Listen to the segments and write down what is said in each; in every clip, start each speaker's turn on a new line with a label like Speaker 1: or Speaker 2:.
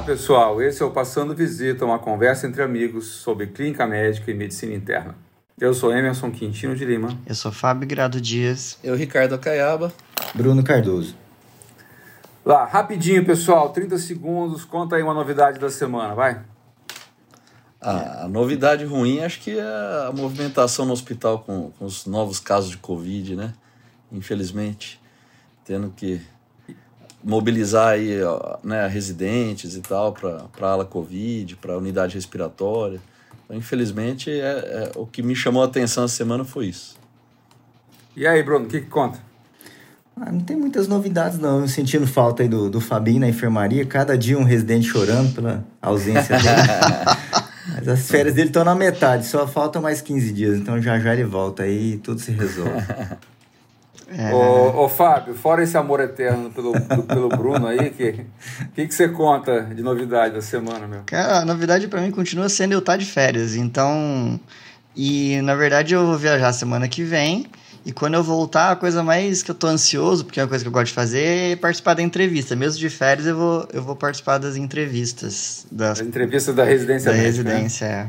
Speaker 1: Olá pessoal, esse é o Passando Visita, uma conversa entre amigos sobre clínica médica e medicina interna. Eu sou Emerson Quintino de Lima.
Speaker 2: Eu sou Fábio Grado Dias.
Speaker 3: Eu, Ricardo Acaiaba.
Speaker 4: Bruno Cardoso.
Speaker 1: Lá, rapidinho pessoal, 30 segundos, conta aí uma novidade da semana, vai.
Speaker 3: A, a novidade ruim acho que é a movimentação no hospital com, com os novos casos de Covid, né? Infelizmente, tendo que mobilizar aí, né, residentes e tal para a ala Covid, para a unidade respiratória. Então, infelizmente, é, é, o que me chamou a atenção essa semana foi isso.
Speaker 1: E aí, Bruno, o que, que conta?
Speaker 4: Ah, não tem muitas novidades, não. Eu sentindo falta aí do, do Fabinho na enfermaria. Cada dia um residente chorando pela ausência dele. Mas as férias dele estão na metade, só falta mais 15 dias. Então já já ele volta aí e tudo se resolve.
Speaker 1: É. Ô, ô, Fábio, fora esse amor eterno pelo, do, pelo Bruno aí, o que, que, que você conta de novidade da semana, meu?
Speaker 2: Cara, a novidade para mim continua sendo eu estar tá de férias, então... E, na verdade, eu vou viajar semana que vem, e quando eu voltar, a coisa mais que eu tô ansioso, porque é uma coisa que eu gosto de fazer, é participar da entrevista. Mesmo de férias, eu vou, eu vou participar das entrevistas. Das,
Speaker 1: As entrevistas da residência
Speaker 2: Da
Speaker 1: médica, né?
Speaker 2: residência, é.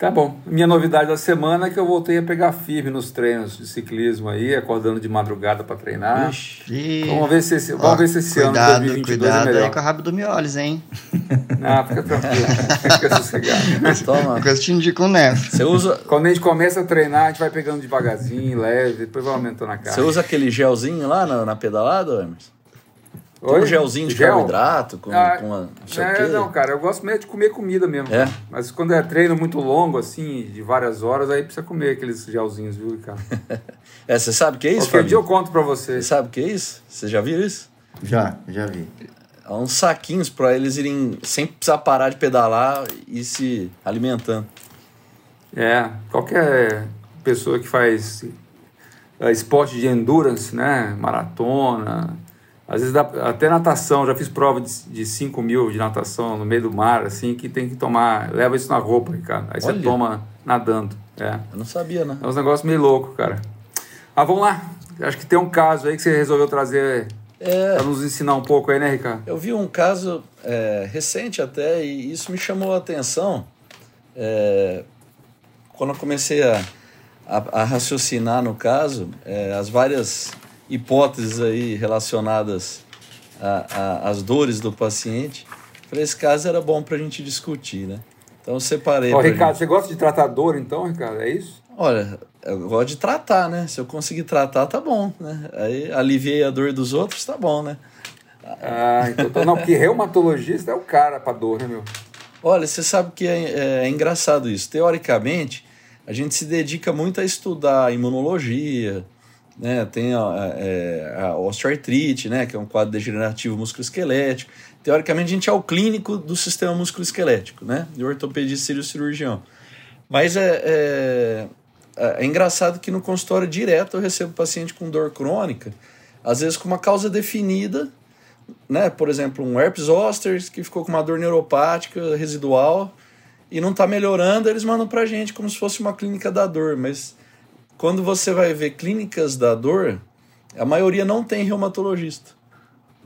Speaker 1: Tá bom. Minha novidade da semana é que eu voltei a pegar firme nos treinos de ciclismo aí, acordando de madrugada para treinar.
Speaker 2: Ixi.
Speaker 1: Vamos ver se esse, vamos
Speaker 2: Ó,
Speaker 1: ver se esse
Speaker 2: cuidado,
Speaker 1: ano de 2022
Speaker 2: cuidado
Speaker 1: é melhor.
Speaker 2: aí com a rabo do mioles, hein?
Speaker 1: Não, fica tranquilo. fica sossegado.
Speaker 3: Toma.
Speaker 2: Eu te indico nef.
Speaker 3: Você usa,
Speaker 1: Quando a gente começa a treinar, a gente vai pegando devagarzinho, leve, depois vai aumentando a carga.
Speaker 3: você usa aquele gelzinho lá na, na pedalada, Emerson? Tem
Speaker 1: Oi?
Speaker 3: um gelzinho de
Speaker 1: Gel?
Speaker 3: carboidrato com,
Speaker 1: Ah,
Speaker 3: com a, não sei o
Speaker 1: É,
Speaker 3: quê?
Speaker 1: não, cara, eu gosto mesmo de comer comida mesmo.
Speaker 3: É?
Speaker 1: Mas quando é treino muito longo, assim, de várias horas, aí precisa comer aqueles gelzinhos, viu, cara?
Speaker 3: É, você sabe o que é isso,
Speaker 1: Qualquer dia eu conto pra você.
Speaker 3: Você sabe o que é isso? Você já viu isso?
Speaker 4: Já, já vi.
Speaker 3: Há uns saquinhos para eles irem sem precisar parar de pedalar e se alimentando.
Speaker 1: É, qualquer pessoa que faz é, esporte de endurance, né? Maratona, às vezes dá, até natação, já fiz prova de, de 5 mil de natação no meio do mar, assim, que tem que tomar, leva isso na roupa, Ricardo. Aí você
Speaker 3: Olha.
Speaker 1: toma nadando. É.
Speaker 3: Eu não sabia, né?
Speaker 1: É uns negócios meio loucos, cara. Ah, vamos lá. Acho que tem um caso aí que você resolveu trazer
Speaker 3: É,
Speaker 1: pra nos ensinar um pouco aí, né, Ricardo?
Speaker 3: eu vi um caso é, recente até e isso me chamou a atenção é, quando eu comecei a, a, a raciocinar no caso é, as várias hipóteses aí relacionadas às dores do paciente. Falei, esse caso era bom para a gente discutir, né? Então eu separei.
Speaker 1: Ó, Ricardo,
Speaker 3: gente.
Speaker 1: você gosta de tratar dor, então, Ricardo? É isso?
Speaker 3: Olha, eu gosto de tratar, né? Se eu conseguir tratar, tá bom, né? Aí aliviei a dor dos outros, tá bom, né?
Speaker 1: Ah, então, então não, porque reumatologista é o cara pra dor, né, meu?
Speaker 3: Olha, você sabe que é, é- é engraçado isso. Teoricamente, a gente se dedica muito a estudar imunologia, né? Tem a, é, a osteoartrite, né? Que é um quadro degenerativo musculoesquelético. Teoricamente, a gente é o clínico do sistema musculoesquelético, né? De ortopedista o cirurgião. Mas é, é, é engraçado que no consultório direto eu recebo paciente com dor crônica, às vezes com uma causa definida, né? Por exemplo, um herpes zoster que ficou com uma dor neuropática residual e não está melhorando, eles mandam para gente como se fosse uma clínica da dor. Mas quando você vai ver clínicas da dor, a maioria não tem reumatologista.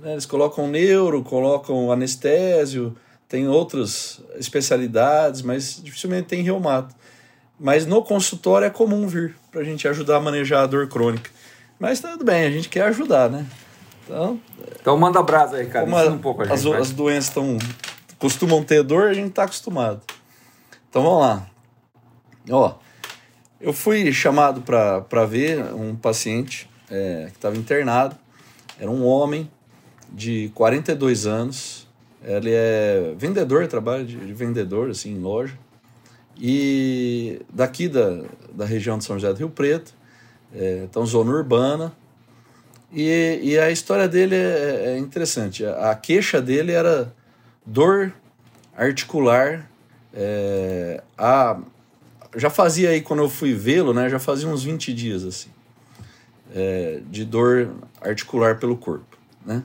Speaker 3: né? Eles colocam neuro, colocam anestésio, tem outras especialidades, mas dificilmente tem reumato. Mas no consultório é comum vir para a gente ajudar a manejar a dor crônica. Mas tudo bem, a gente quer ajudar, né? Então,
Speaker 1: Então manda brasa aí, cara. Ensina um pouco a gente.
Speaker 3: as, as doenças tão, costumam ter dor, a gente está acostumado. Então vamos lá. Ó, eu fui chamado para ver um paciente é, que estava internado. Era um homem de 42 anos. Ele é vendedor, trabalha de, de vendedor, assim, em loja. E daqui da, da região de São José do Rio Preto. É, então, zona urbana. E, e a história dele é, é interessante. A, a queixa dele era dor articular. é, a, já fazia aí, quando eu fui vê-lo, né, já fazia uns 20 dias assim, é, de dor articular pelo corpo. Né?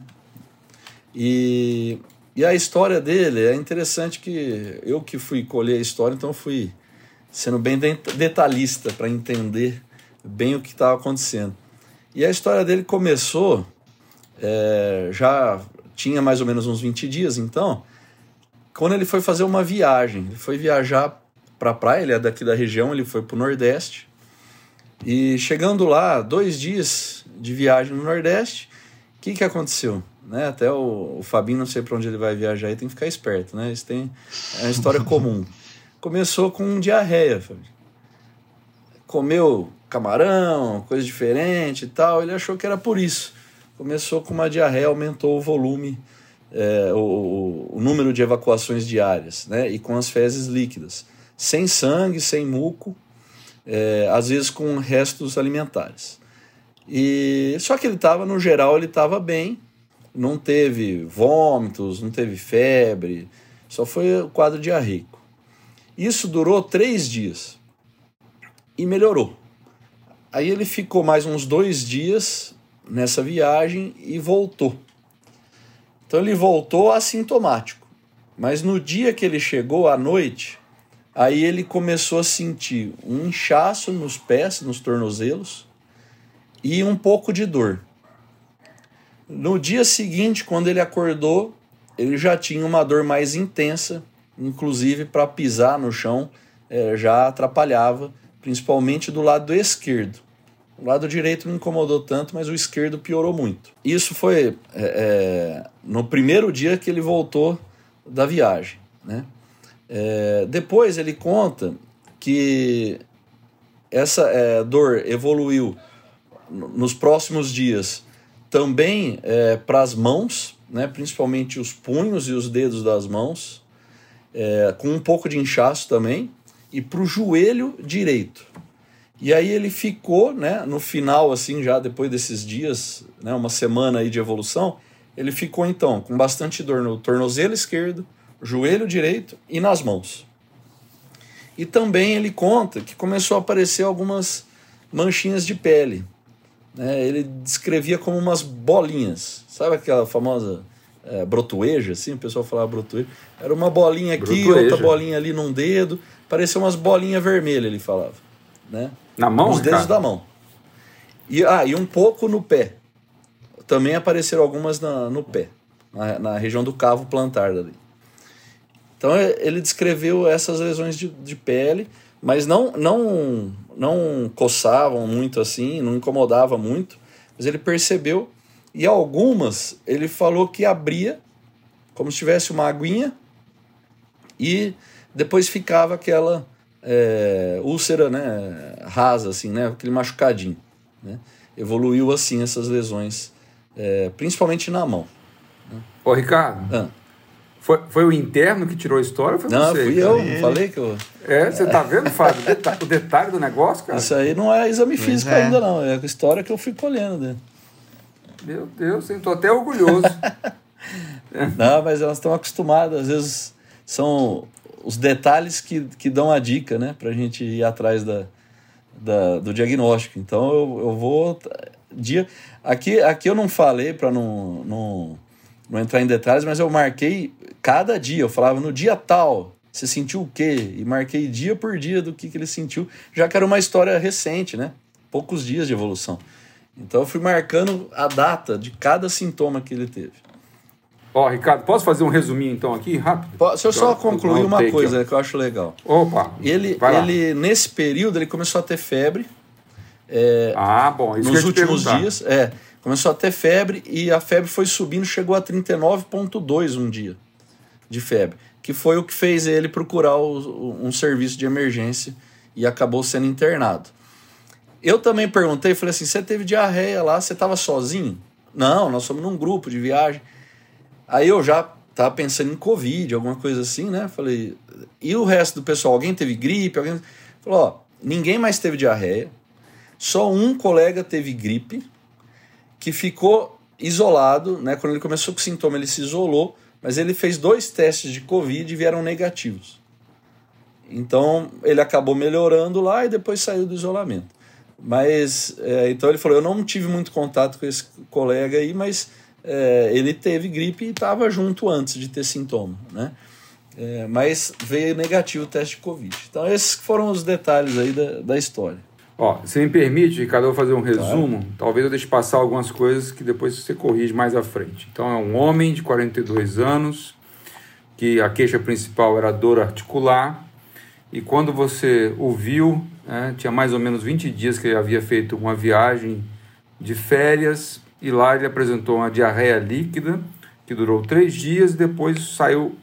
Speaker 3: E, e a história dele é interessante que eu que fui colher a história, então fui sendo bem de- detalhista para entender bem o que estava acontecendo. E a história dele começou, é, já tinha mais ou menos uns 20 dias, então, quando ele foi fazer uma viagem. Ele foi viajar para praia, ele é daqui da região, ele foi para o Nordeste. E chegando lá, dois dias de viagem no Nordeste, o que, que aconteceu? Né? Até o, o Fabinho, não sei para onde ele vai viajar, e tem que ficar esperto, né? Isso tem, é uma história comum. Começou com diarreia, Fabinho. Comeu camarão, coisa diferente e tal, ele achou que era por isso. Começou com uma diarreia, aumentou o volume, é, o, o, número de evacuações diárias, né? E com as fezes líquidas. Sem sangue, sem muco, é, às vezes com restos alimentares. E só que ele estava, no geral, ele estava bem, não teve vômitos, não teve febre, só foi o quadro diarreico. Isso durou três dias e melhorou. Aí ele ficou mais uns dois dias nessa viagem e voltou. Então ele voltou assintomático. Mas no dia que ele chegou à noite, aí ele começou a sentir um inchaço nos pés, nos tornozelos e um pouco de dor. No dia seguinte, quando ele acordou, ele já tinha uma dor mais intensa, inclusive para pisar no chão é, já atrapalhava principalmente do lado esquerdo. O lado direito não incomodou tanto, mas o esquerdo piorou muito. Isso foi é, no primeiro dia que ele voltou da viagem. Né? É, depois ele conta que essa é, dor evoluiu nos próximos dias também é, para as mãos, né? principalmente os punhos e os dedos das mãos, é, com um pouco de inchaço também e para o joelho direito. E aí ele ficou, né, no final, assim, já depois desses dias, né, uma semana aí de evolução, ele ficou então com bastante dor no tornozelo esquerdo, joelho direito e nas mãos. E também ele conta que começou a aparecer algumas manchinhas de pele. Né? Ele descrevia como umas bolinhas. Sabe aquela famosa é, brotueja, assim? O pessoal falava brotueja. Era uma bolinha aqui, brotueja. outra bolinha ali num dedo. Parecia umas bolinhas vermelhas, ele falava. Né?
Speaker 1: Na mão?
Speaker 3: Os dedos da mão. E, ah, e um pouco no pé. Também apareceram algumas na, no pé, na, na região do cavo plantar dali. Então é, ele descreveu essas lesões de, de pele, mas não, não, não coçavam muito assim, não incomodava muito, mas ele percebeu e algumas ele falou que abria como se tivesse uma aguinha e depois ficava aquela é, úlcera né, rasa, assim, né, aquele machucadinho. Né? Evoluiu assim essas lesões, é, principalmente na mão.
Speaker 1: Né? Ô, Ricardo, ah. Foi, foi o interno que tirou a história ou foi
Speaker 3: não,
Speaker 1: você?
Speaker 3: Não, fui eu, falei que eu...
Speaker 1: É, você tá vendo, Fábio, o detalhe do negócio, cara?
Speaker 3: Isso aí não é exame físico é. ainda, não. É a história que eu fui colhendo. Né?
Speaker 1: Meu Deus, eu tô até orgulhoso.
Speaker 3: não, mas elas estão acostumadas, às vezes são os detalhes que, que dão a dica, né, para a gente ir atrás da, da, do diagnóstico. Então eu, eu vou. Dia, aqui, aqui eu não falei para não, não, não entrar em detalhes, mas eu marquei cada dia. Eu falava no dia tal, você sentiu o quê? E marquei dia por dia do que, que ele sentiu, já que era uma história recente, né? Poucos dias de evolução. Então eu fui marcando a data de cada sintoma que ele teve.
Speaker 1: Ó, Ricardo, posso fazer um resuminho então aqui, rápido?
Speaker 3: Se eu só concluir uma coisa que eu acho legal.
Speaker 1: Opa!
Speaker 3: Ele, ele nesse período, ele começou a ter febre.
Speaker 1: É, ah, bom, isso
Speaker 3: Nos últimos dias, é. Começou a ter febre e a febre foi subindo, chegou a 39,2 um dia de febre. Que foi o que fez ele procurar o, um serviço de emergência e acabou sendo internado. Eu também perguntei, falei assim: você teve diarreia lá, você estava sozinho? Não, nós somos num grupo de viagem. Aí eu já tava pensando em Covid, alguma coisa assim, né? Falei, e o resto do pessoal? Alguém teve gripe? Alguém... Falou, ó, ninguém mais teve diarreia, só um colega teve gripe, que ficou isolado, né? Quando ele começou com sintoma, ele se isolou, mas ele fez dois testes de Covid e vieram negativos. Então ele acabou melhorando lá e depois saiu do isolamento. Mas é, então ele falou: eu não tive muito contato com esse colega aí, mas é, ele teve gripe e estava junto antes de ter sintoma, né? É, mas veio negativo o teste de Covid. Então, esses foram os detalhes aí da, da história.
Speaker 1: Ó, se me permite, Ricardo, eu vou fazer um resumo. Claro. Talvez eu deixe passar algumas coisas que depois você corrige mais à frente. Então, é um homem de 42 anos que a queixa principal era dor articular. E quando você o viu, né, tinha mais ou menos 20 dias que ele havia feito uma viagem de férias e lá ele apresentou uma diarreia líquida que durou três dias e depois saiu,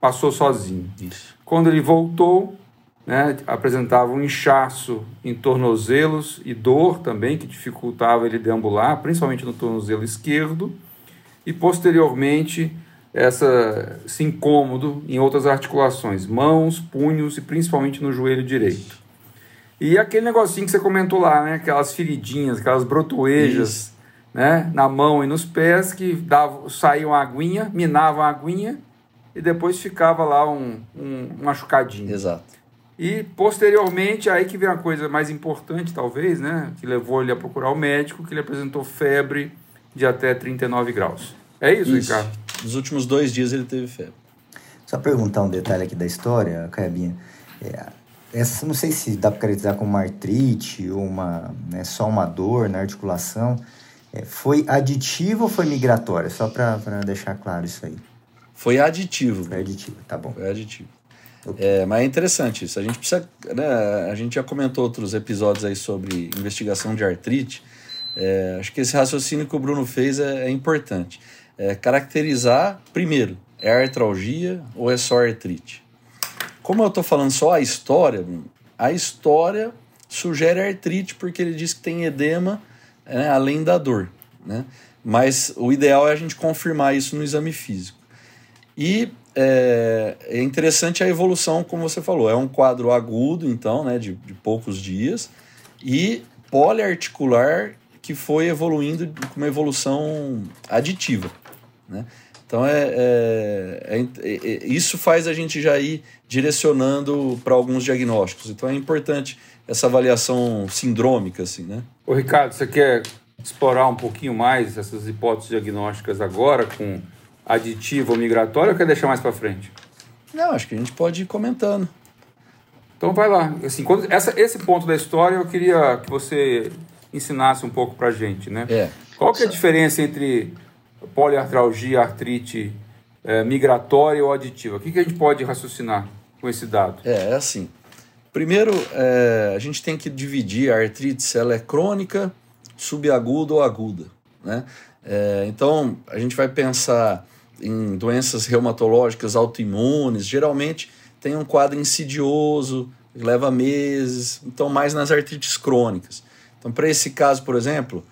Speaker 1: passou sozinho.
Speaker 3: Isso.
Speaker 1: Quando ele voltou, né, apresentava um inchaço em tornozelos e dor também, que dificultava ele deambular, principalmente no tornozelo esquerdo, e posteriormente essa, esse incômodo em outras articulações, mãos, punhos e principalmente no joelho direito. E aquele negocinho que você comentou lá, né, aquelas feridinhas, aquelas brotoejas né, na mão e nos pés que davam, saíam a aguinha, minavam a aguinha e depois ficava lá um, um machucadinho.
Speaker 3: Exato.
Speaker 1: E posteriormente, aí que vem a coisa mais importante, talvez, né? Que levou ele a procurar o médico, que ele apresentou febre de até 39 graus. É isso,
Speaker 3: Isso.
Speaker 1: Ricardo?
Speaker 3: Nos últimos dois dias ele teve febre.
Speaker 4: Só perguntar um detalhe aqui da história, Caibinha. É, essa não sei se dá para caracterizar como uma artrite ou uma, né, só uma dor na articulação. É, foi aditiva ou foi migratória? Só para deixar claro isso aí.
Speaker 3: Foi aditivo.
Speaker 4: Foi aditiva, tá bom.
Speaker 3: Foi aditivo. É, mas é interessante isso. A gente precisa. Né, a gente já comentou outros episódios aí sobre investigação de artrite. É, acho que esse raciocínio que o Bruno fez é, é importante. É, caracterizar, primeiro, é artralgia ou é só artrite? Como eu estou falando só a história, a história sugere artrite porque ele diz que tem edema né, além da dor. Né? Mas o ideal é a gente confirmar isso no exame físico. E é, é, interessante a evolução, como você falou, é um quadro agudo, então, né, de, de poucos dias, e poliarticular que foi evoluindo com uma evolução aditiva. Né? Então, é, é, é, isso faz a gente já ir direcionando para alguns diagnósticos. Então, é importante essa avaliação sindrômica, assim, né?
Speaker 1: Ô, Ricardo, você quer explorar um pouquinho mais essas hipóteses diagnósticas agora com aditivo ou migratório ou quer deixar mais para frente?
Speaker 3: Não, acho que a gente pode ir comentando.
Speaker 1: Então vai lá. Assim, quando, essa, esse ponto da história eu queria que você ensinasse um pouco para gente, né?
Speaker 3: É.
Speaker 1: Qual que é a diferença entre poliartralgia, artrite é, migratória ou aditiva? O que, que a gente pode raciocinar com esse dado?
Speaker 3: É, é assim. Primeiro, é, a gente tem que dividir a artrite se ela é crônica, subaguda ou aguda, né? É, então, a gente vai pensar em doenças reumatológicas autoimunes, geralmente tem um quadro insidioso, leva meses, então mais nas artrites crônicas. Então, para esse caso, por exemplo,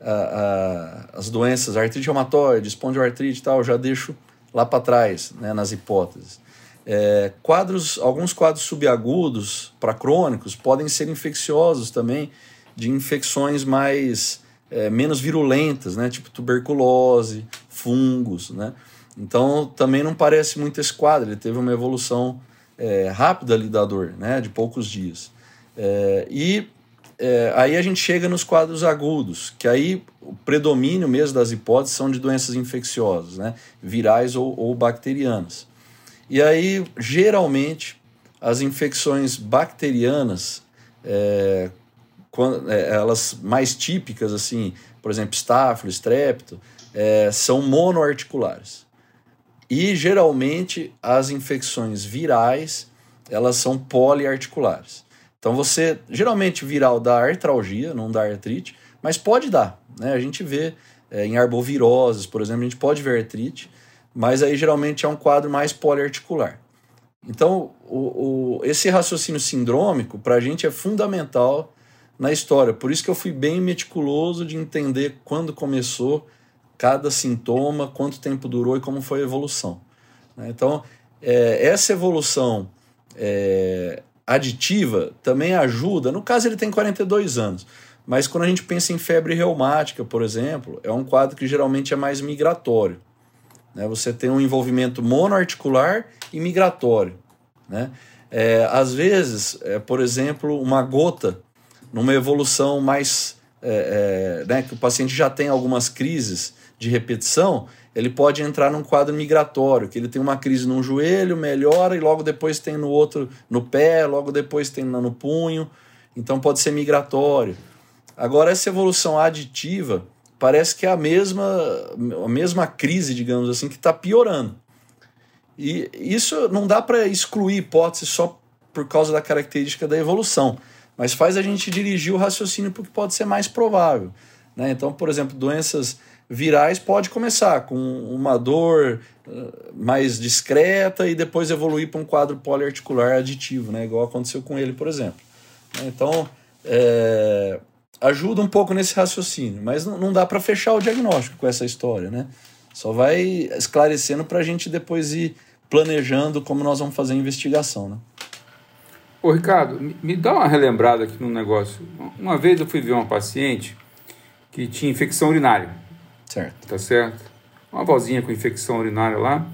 Speaker 3: a, a, as doenças, artrite reumatoide, espondiloartrite e tal, eu já deixo lá para trás, né, nas hipóteses. É, quadros, alguns quadros subagudos para crônicos podem ser infecciosos também, de infecções mais é, menos virulentas, né, tipo tuberculose, fungos, né. Então também não parece muito esse quadro. Ele teve uma evolução é, rápida ali da dor, né, de poucos dias. É, e é, aí a gente chega nos quadros agudos, que aí o predomínio mesmo das hipóteses são de doenças infecciosas, né, virais ou, ou bacterianas. E aí, geralmente, as infecções bacterianas, é, quando, é, elas mais típicas, assim, por exemplo, estáfilo, estrépito, é, são monoarticulares. E geralmente as infecções virais, elas são poliarticulares. Então você, geralmente viral dá artralgia, não dá artrite, mas pode dar. Né? A gente vê é, em arboviroses, por exemplo, a gente pode ver artrite, mas aí geralmente é um quadro mais poliarticular. Então, o, o, esse raciocínio sindrômico para a gente é fundamental na história. Por isso que eu fui bem meticuloso de entender quando começou cada sintoma, quanto tempo durou e como foi a evolução. Né? Então, é, essa evolução é, aditiva também ajuda. No caso, ele tem 42 anos, mas quando a gente pensa em febre reumática, por exemplo, é um quadro que geralmente é mais migratório. Né? Você tem um envolvimento monoarticular e migratório. Né? É, às vezes, é, por exemplo, uma gota numa evolução mais. É, é, né, que o paciente já tem algumas crises de repetição, ele pode entrar num quadro migratório, que ele tem uma crise num joelho, melhora e logo depois tem no outro no pé, logo depois tem no punho. Então pode ser migratório. Agora essa evolução aditiva parece que é a mesma a mesma crise, digamos assim, que está piorando. E isso não dá para excluir hipótese só por causa da característica da evolução, mas faz a gente dirigir o raciocínio para o que pode ser mais provável. Né? Então, por exemplo, doenças virais pode começar com uma dor uh, mais discreta e depois evoluir para um quadro poliarticular aditivo, né? igual aconteceu com ele, por exemplo. Então, é, ajuda um pouco nesse raciocínio, mas não, não dá para fechar o diagnóstico com essa história, né? Só vai esclarecendo para a gente depois ir planejando como nós vamos fazer a investigação, né?
Speaker 1: Ô Ricardo, me dá uma relembrada aqui no negócio. Uma vez eu fui ver uma paciente que tinha infecção urinária.
Speaker 3: Certo.
Speaker 1: Tá certo? Uma vozinha com infecção urinária lá.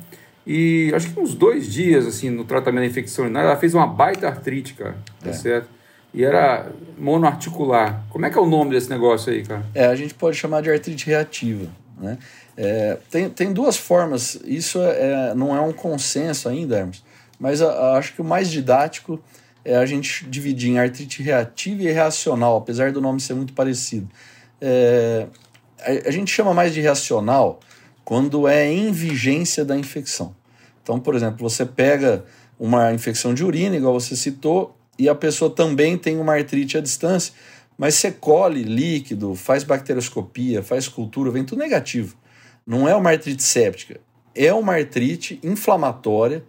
Speaker 1: E acho que uns dois dias, assim, no tratamento da infecção urinária, ela fez uma baita artrite, cara. Tá é. certo? E era monoarticular. Como é que é o nome desse negócio aí, cara?
Speaker 3: É, a gente pode chamar de artrite reativa, né? É, tem, tem duas formas, isso é, é, não é um consenso ainda, Hermes, mas a, a, acho que o mais didático é a gente dividir em artrite reativa e reacional, apesar do nome ser muito parecido. É, a, gente chama mais de reacional quando é em vigência da infecção. Então, por exemplo, você pega uma infecção de urina, igual você citou, e a pessoa também tem uma artrite à distância, mas você colhe líquido, faz bacterioscopia, faz cultura, vem tudo negativo. Não é uma artrite séptica, é uma artrite inflamatória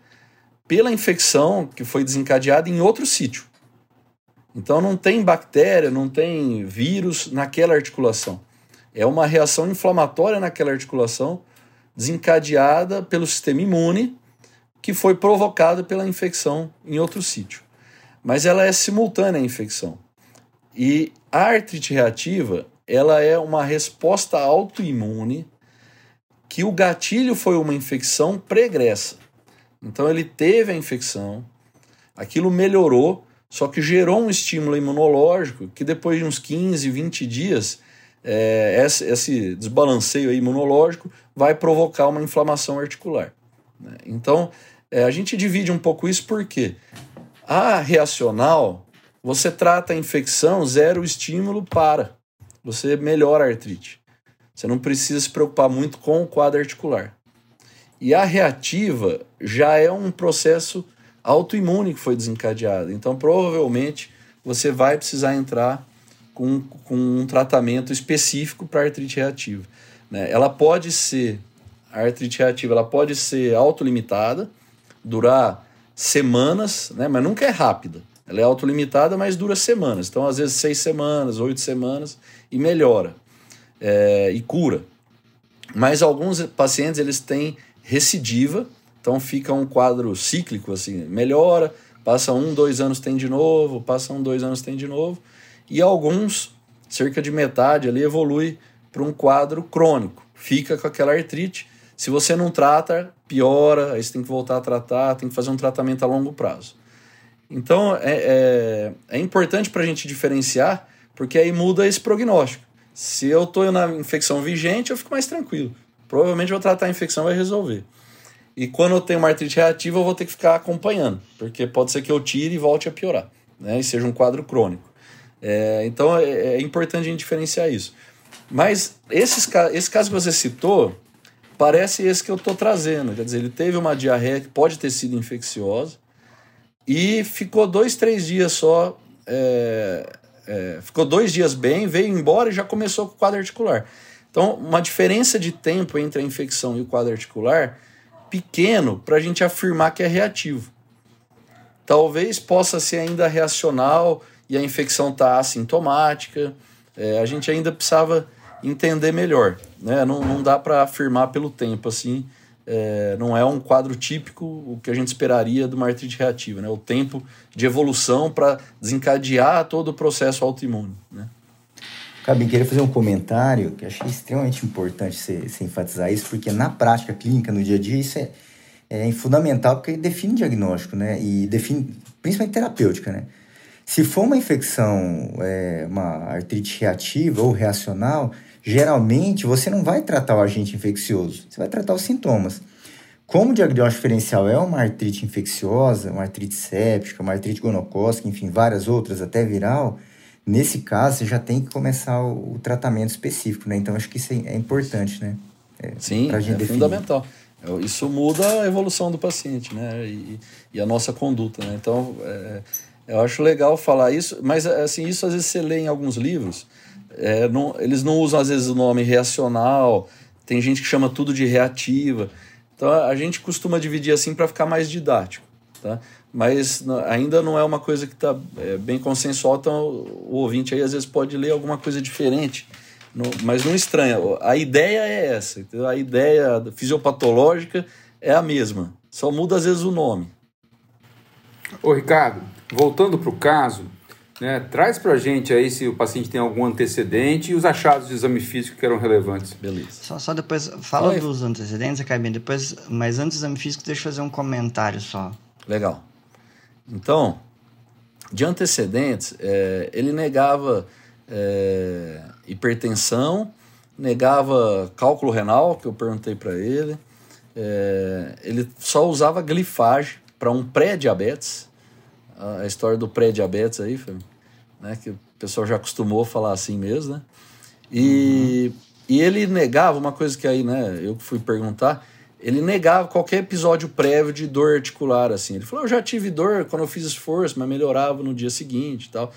Speaker 3: pela infecção que foi desencadeada em outro sítio. Então não tem bactéria, não tem vírus naquela articulação. É uma reação inflamatória naquela articulação desencadeada pelo sistema imune que foi provocada pela infecção em outro sítio. Mas ela é simultânea à infecção. E a artrite reativa, ela é uma resposta autoimune que o gatilho foi uma infecção pregressa. Então ele teve a infecção, aquilo melhorou, só que gerou um estímulo imunológico que depois de uns 15, 20 dias, é, esse, esse, desbalanceio imunológico vai provocar uma inflamação articular. Né? Então é, a gente divide um pouco isso porque a reacional, você trata a infecção, zero estímulo, para. Você melhora a artrite. Você não precisa se preocupar muito com o quadro articular. E a reativa já é um processo autoimune que foi desencadeado. Então, provavelmente, você vai precisar entrar com, com um tratamento específico para artrite reativa. Né? Ela pode ser, a artrite reativa, ela pode ser autolimitada, durar semanas, né? mas nunca é rápida. Ela é autolimitada, mas dura semanas. Então, às vezes, seis semanas, oito semanas e melhora é, e cura. Mas alguns pacientes eles têm recidiva, então fica um quadro cíclico, assim, melhora, passa um, dois anos tem de novo, passa um, dois anos tem de novo, e alguns, cerca de metade ali, evolui para um quadro crônico, fica com aquela artrite. Se você não trata, piora, aí você tem que voltar a tratar, tem que fazer um tratamento a longo prazo. Então é, é, é importante para a gente diferenciar, porque aí muda esse prognóstico. Se eu estou na infecção vigente, eu fico mais tranquilo. Provavelmente vou tratar a infecção e vai resolver. E quando eu tenho uma artrite reativa, eu vou ter que ficar acompanhando, porque pode ser que eu tire e volte a piorar, né? E seja um quadro crônico. É, então é, é, importante a gente diferenciar isso. Mas esses, esse caso que você citou, parece esse que eu estou trazendo. Quer dizer, ele teve uma diarreia que pode ter sido infecciosa e ficou dois, três dias só é, é, ficou dois dias bem, veio embora e já começou com o quadro articular. Então, uma diferença de tempo entre a infecção e o quadro articular pequeno para a gente afirmar que é reativo. Talvez possa ser ainda reacional e a infecção está assintomática. É, a gente ainda precisava entender melhor. Né? Não, não dá para afirmar pelo tempo assim é, não é um quadro típico o que a gente esperaria de uma artrite reativa, né? O tempo de evolução para desencadear todo o processo autoimune, né?
Speaker 4: Cabim, queria fazer um comentário que achei extremamente importante você, enfatizar isso, porque na prática clínica, no dia a dia, isso é, é fundamental porque define diagnóstico, né? E define, principalmente terapêutica, né? Se for uma infecção, é, uma artrite reativa ou reacional, geralmente você não vai tratar o agente infeccioso, você vai tratar os sintomas. Como o diagnóstico diferencial é uma artrite infecciosa, uma artrite séptica, uma artrite gonocócica, enfim, várias outras, até viral, nesse caso você já tem que começar o, o tratamento específico, né? Então acho que isso é, é importante, né?
Speaker 3: É, Sim, é definir. fundamental. Isso muda a evolução do paciente, né? E, e a nossa conduta, né? Então, é, eu acho legal falar isso, mas assim, isso às vezes você lê em alguns livros, é, não, eles não usam às vezes o nome reacional, tem gente que chama tudo de reativa. Então a gente costuma dividir assim para ficar mais didático, tá? Mas ainda não é uma coisa que está é, bem consensual, então o ouvinte aí às vezes pode ler alguma coisa diferente, mas não estranha. A ideia é essa, a ideia fisiopatológica é a mesma, só muda às vezes o nome.
Speaker 1: Ô Ricardo, voltando para o caso, né, traz para a gente aí se o paciente tem algum antecedente e os achados de exame físico que eram relevantes.
Speaker 3: Beleza.
Speaker 2: Só, só depois, fala Oi. dos antecedentes, Acabem, depois, mas antes do exame físico, deixa eu fazer um comentário só.
Speaker 3: Legal. Então, de antecedentes, é, ele negava é, hipertensão, negava cálculo renal, que eu perguntei para ele, é, ele só usava glifagem para um pré-diabetes, a história do pré-diabetes aí, né, que o pessoal já acostumou a falar assim mesmo, né? E, uhum. e ele negava uma coisa que aí, né, eu fui perguntar, ele negava qualquer episódio prévio de dor articular, assim. Ele falou, eu já tive dor quando eu fiz esforço, mas melhorava no dia seguinte e tal.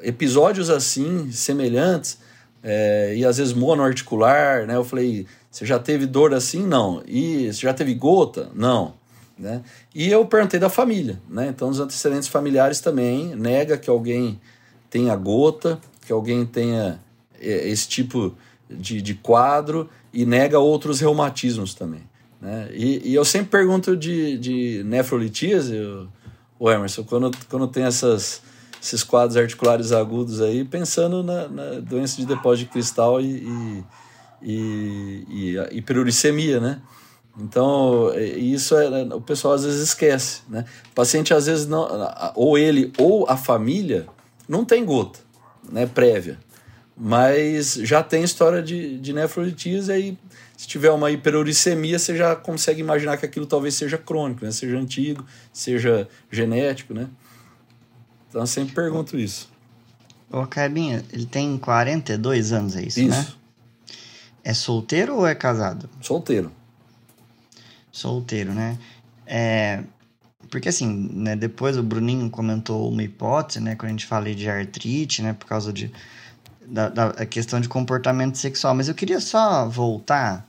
Speaker 3: Episódios assim, semelhantes, é, e às vezes monoarticular, né? Eu falei, você já teve dor assim? Não. E você já teve gota? Não. Né? E eu perguntei da família, né? Então, os antecedentes familiares também nega que alguém tenha gota, que alguém tenha é, esse tipo de, de quadro e nega outros reumatismos também. Né? E, e eu sempre pergunto de, de o Emerson, quando, quando tem essas, esses quadros articulares agudos aí, pensando na, na doença de depósito de cristal e, e, e, e hiperuricemia, né? Então, é, isso é, né, o pessoal às vezes esquece, né? O paciente às vezes não, ou ele ou a família não tem gota, né, prévia, mas já tem história de, de nefrolitíase aí se tiver uma hiperuricemia, você já consegue imaginar que aquilo talvez seja crônico, né? Seja antigo, seja genético, né? Então eu sempre pergunto isso.
Speaker 2: Ô, Cabinha, ele tem 42 anos, é isso, isso. né? É solteiro ou é casado?
Speaker 3: Solteiro
Speaker 2: solteiro, né? É, porque assim, né, depois o Bruninho comentou uma hipótese, né, quando a gente falei de artrite, né, por causa de, da, da questão de comportamento sexual. Mas eu queria só voltar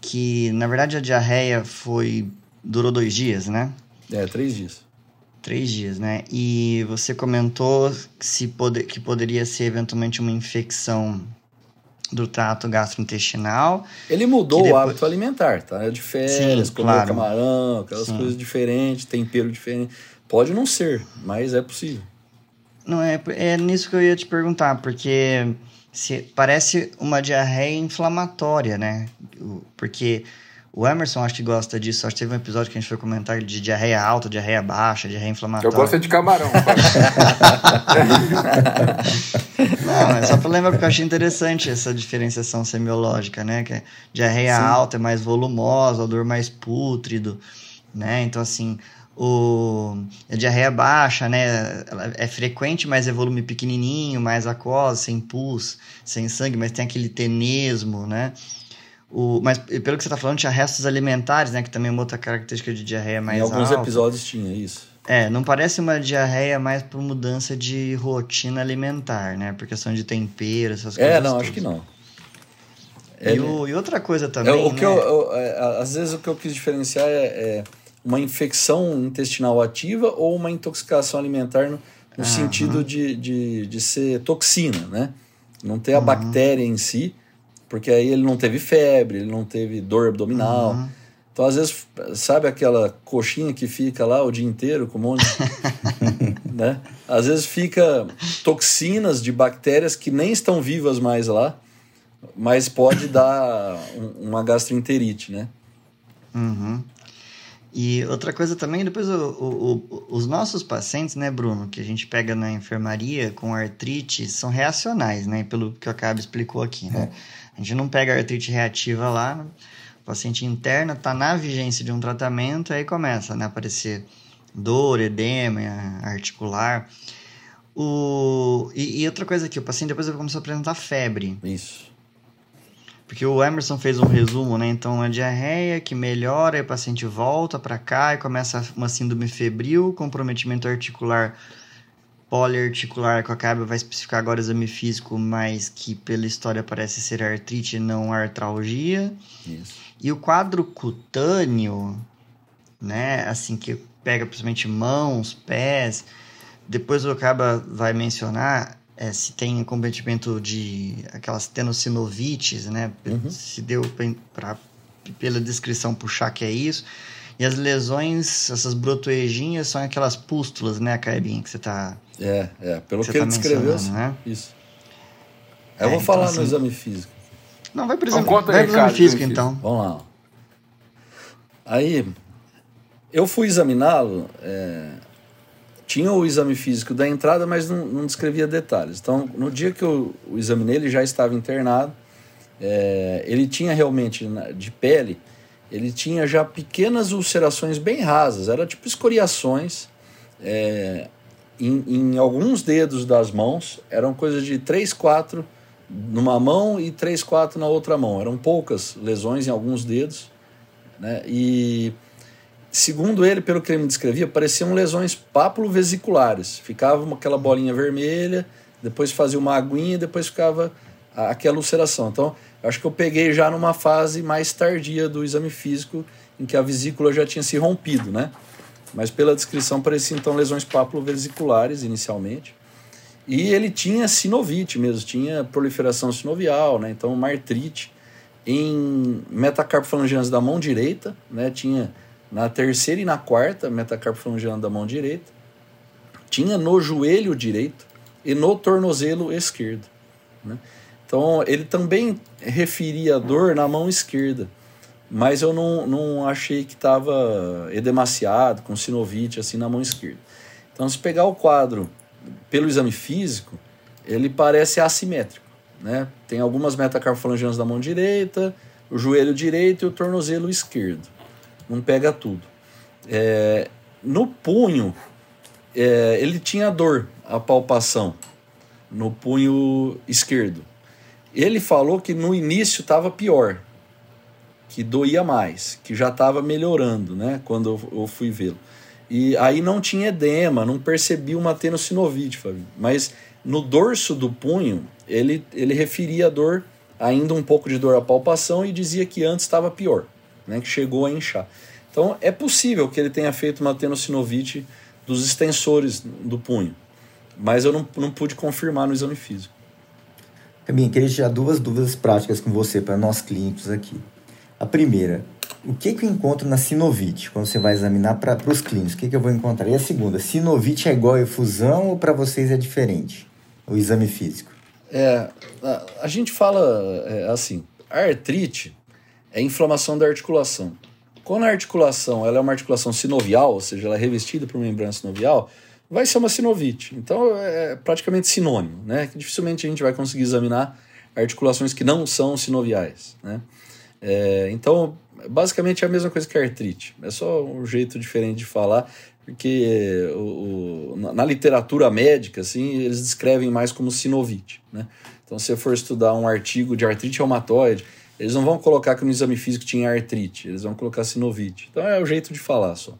Speaker 2: que, na verdade, a diarreia foi durou dois dias, né?
Speaker 3: É, três dias.
Speaker 2: Três dias, né? E você comentou que, se pode, que poderia ser eventualmente uma infecção do trato gastrointestinal.
Speaker 3: Ele mudou depois... o hábito alimentar, tá? É de férias, Sim, comer claro. camarão, aquelas Sim. coisas diferentes, tempero diferente. Pode não ser, mas é possível.
Speaker 2: Não, é, é nisso que eu ia te perguntar, porque se, parece uma diarreia inflamatória, né? Porque o Emerson acho que gosta disso. Acho que teve um episódio que a gente foi comentar de diarreia alta, diarreia baixa, diarreia inflamatória.
Speaker 1: Eu gosto de camarão.
Speaker 2: Não, é só para lembrar porque eu achei interessante essa diferenciação semiológica, né? Que a diarreia Sim. alta é mais volumosa, odor mais pútrido, né? Então, assim, o, a diarreia baixa, né? Ela é frequente, mas é volume pequenininho, mais aquosa, sem pus, sem sangue, mas tem aquele tenesmo, né? O, mas pelo que você está falando, tinha restos alimentares, né? Que também é uma outra característica de diarreia mais.
Speaker 3: Em alguns alta. episódios tinha isso.
Speaker 2: É, não parece uma diarreia mais por mudança de rotina alimentar, né? Por questão de tempero, essas
Speaker 3: é,
Speaker 2: coisas.
Speaker 3: É, não, todas. acho que não.
Speaker 2: E, é, o, e outra coisa também. É,
Speaker 3: o que né? eu, eu, é, às vezes o que eu quis diferenciar é, é, uma infecção intestinal ativa ou uma intoxicação alimentar no, no sentido de, de, de ser toxina, né? Não ter a uhum. bactéria em si, porque aí ele não teve febre, ele não teve dor abdominal. Uhum. Então, às vezes, sabe aquela coxinha que fica lá o dia inteiro com um monte né? Às vezes fica toxinas de bactérias que nem estão vivas mais lá, mas pode dar uma gastroenterite, né?
Speaker 2: Uhum. E outra coisa também, depois o, o, o, os nossos pacientes, né, Bruno, que a gente pega na enfermaria com artrite, são reacionais, né? Pelo que o Acaba explicou aqui, né? É. A gente não pega artrite reativa lá, o paciente interna, está na vigência de um tratamento, aí começa né, a aparecer dor, edema articular. O... E, e outra coisa aqui, o paciente depois começou a apresentar febre.
Speaker 3: Isso.
Speaker 2: Porque o Emerson fez um resumo, né? Então, a diarreia que melhora, e o paciente volta para cá e começa uma síndrome febril, comprometimento articular poliarticular, que acaba vai especificar agora o exame físico, mas que pela história parece ser artrite e não artralgia.
Speaker 3: Isso.
Speaker 2: E o quadro cutâneo, né, assim que pega principalmente mãos, pés, depois o Acaba vai mencionar é, se tem comprometimento de aquelas tenossinovites, né,
Speaker 3: Uhum.
Speaker 2: se deu para pela descrição puxar que é isso. E as lesões, essas brotoeginhas, são aquelas pústulas, né, Caibinho, que você tá
Speaker 3: É, é. Pelo
Speaker 2: Você
Speaker 3: que
Speaker 2: tá
Speaker 3: ele descreveu,
Speaker 2: né?
Speaker 3: isso. Eu
Speaker 2: É,
Speaker 3: vou
Speaker 2: então,
Speaker 3: falar
Speaker 2: assim-
Speaker 3: no exame físico.
Speaker 2: Não, vai pro
Speaker 1: Então
Speaker 2: exame,
Speaker 1: conta aí,
Speaker 2: vai pro exame
Speaker 1: Ricardo,
Speaker 2: físico,
Speaker 1: exame
Speaker 2: então.
Speaker 3: Vamos lá. Aí, eu fui examiná-lo. é, tinha o exame físico da entrada, mas não, não descrevia detalhes. Então, no dia que eu o examinei, ele já estava internado. é, ele tinha realmente de pele, ele tinha já pequenas ulcerações bem rasas, era tipo escoriações. é, em, em alguns dedos das mãos, eram coisas de 3, 4 numa mão e 3, 4 na outra mão. Eram poucas lesões em alguns dedos. Né? E segundo ele, pelo que ele me descrevia, pareciam lesões papulo-vesiculares. Ficava aquela bolinha vermelha, depois fazia uma aguinha depois ficava aquela ulceração. Então, eu acho que eu peguei já numa fase mais tardia do exame físico, em que a vesícula já tinha se rompido, né? Mas pela descrição parecia então lesões papulo-vesiculares inicialmente. E ele tinha sinovite mesmo, tinha proliferação sinovial, né? Então uma artrite em metacarpofalangianas da mão direita, né? Tinha na terceira e na quarta metacarpofalangiana da mão direita. Tinha no joelho direito e no tornozelo esquerdo, né? Então ele também referia dor na mão esquerda, mas eu não, não achei que estava edemaciado, com sinovite assim na mão esquerda. Então se pegar o quadro pelo exame físico, ele parece assimétrico. Né? Tem algumas metacarpofalangianas da mão direita, o joelho direito e o tornozelo esquerdo. Não pega tudo. É, no punho, é, ele tinha dor, a palpação, no punho esquerdo. Ele falou que no início estava pior, que doía mais, que já estava melhorando, né? Quando eu, fui vê-lo. E aí não tinha edema, não percebi uma tenossinovite. Mas no dorso do punho, ele, ele referia a dor, ainda um pouco de dor à palpação, e dizia que antes estava pior, né? Que chegou a inchar. Então é possível que ele tenha feito uma tenossinovite dos extensores do punho. Mas eu não, não pude confirmar no exame físico.
Speaker 4: Caminho, queria tirar duas dúvidas práticas com você para nós clínicos aqui. A primeira, o que, que eu encontro na sinovite quando você vai examinar para os clínicos? O que, que eu vou encontrar? E a segunda, sinovite é igual a efusão ou para vocês é diferente? O exame físico.
Speaker 3: É, a, a gente fala é, assim, a artrite é inflamação da articulação. Quando a articulação ela é uma articulação sinovial, ou seja, ela é revestida por membrana sinovial, vai ser uma sinovite. Então é praticamente sinônimo, né? Dificilmente a gente vai conseguir examinar articulações que não são sinoviais, né? É, então, basicamente é a mesma coisa que a artrite. É só um jeito diferente de falar, porque o, o, na, na literatura médica, assim, eles descrevem mais como sinovite, né? Então, se você for estudar um artigo de artrite reumatoide, eles não vão colocar que no exame físico tinha artrite, eles vão colocar sinovite. Então, é o jeito de falar só.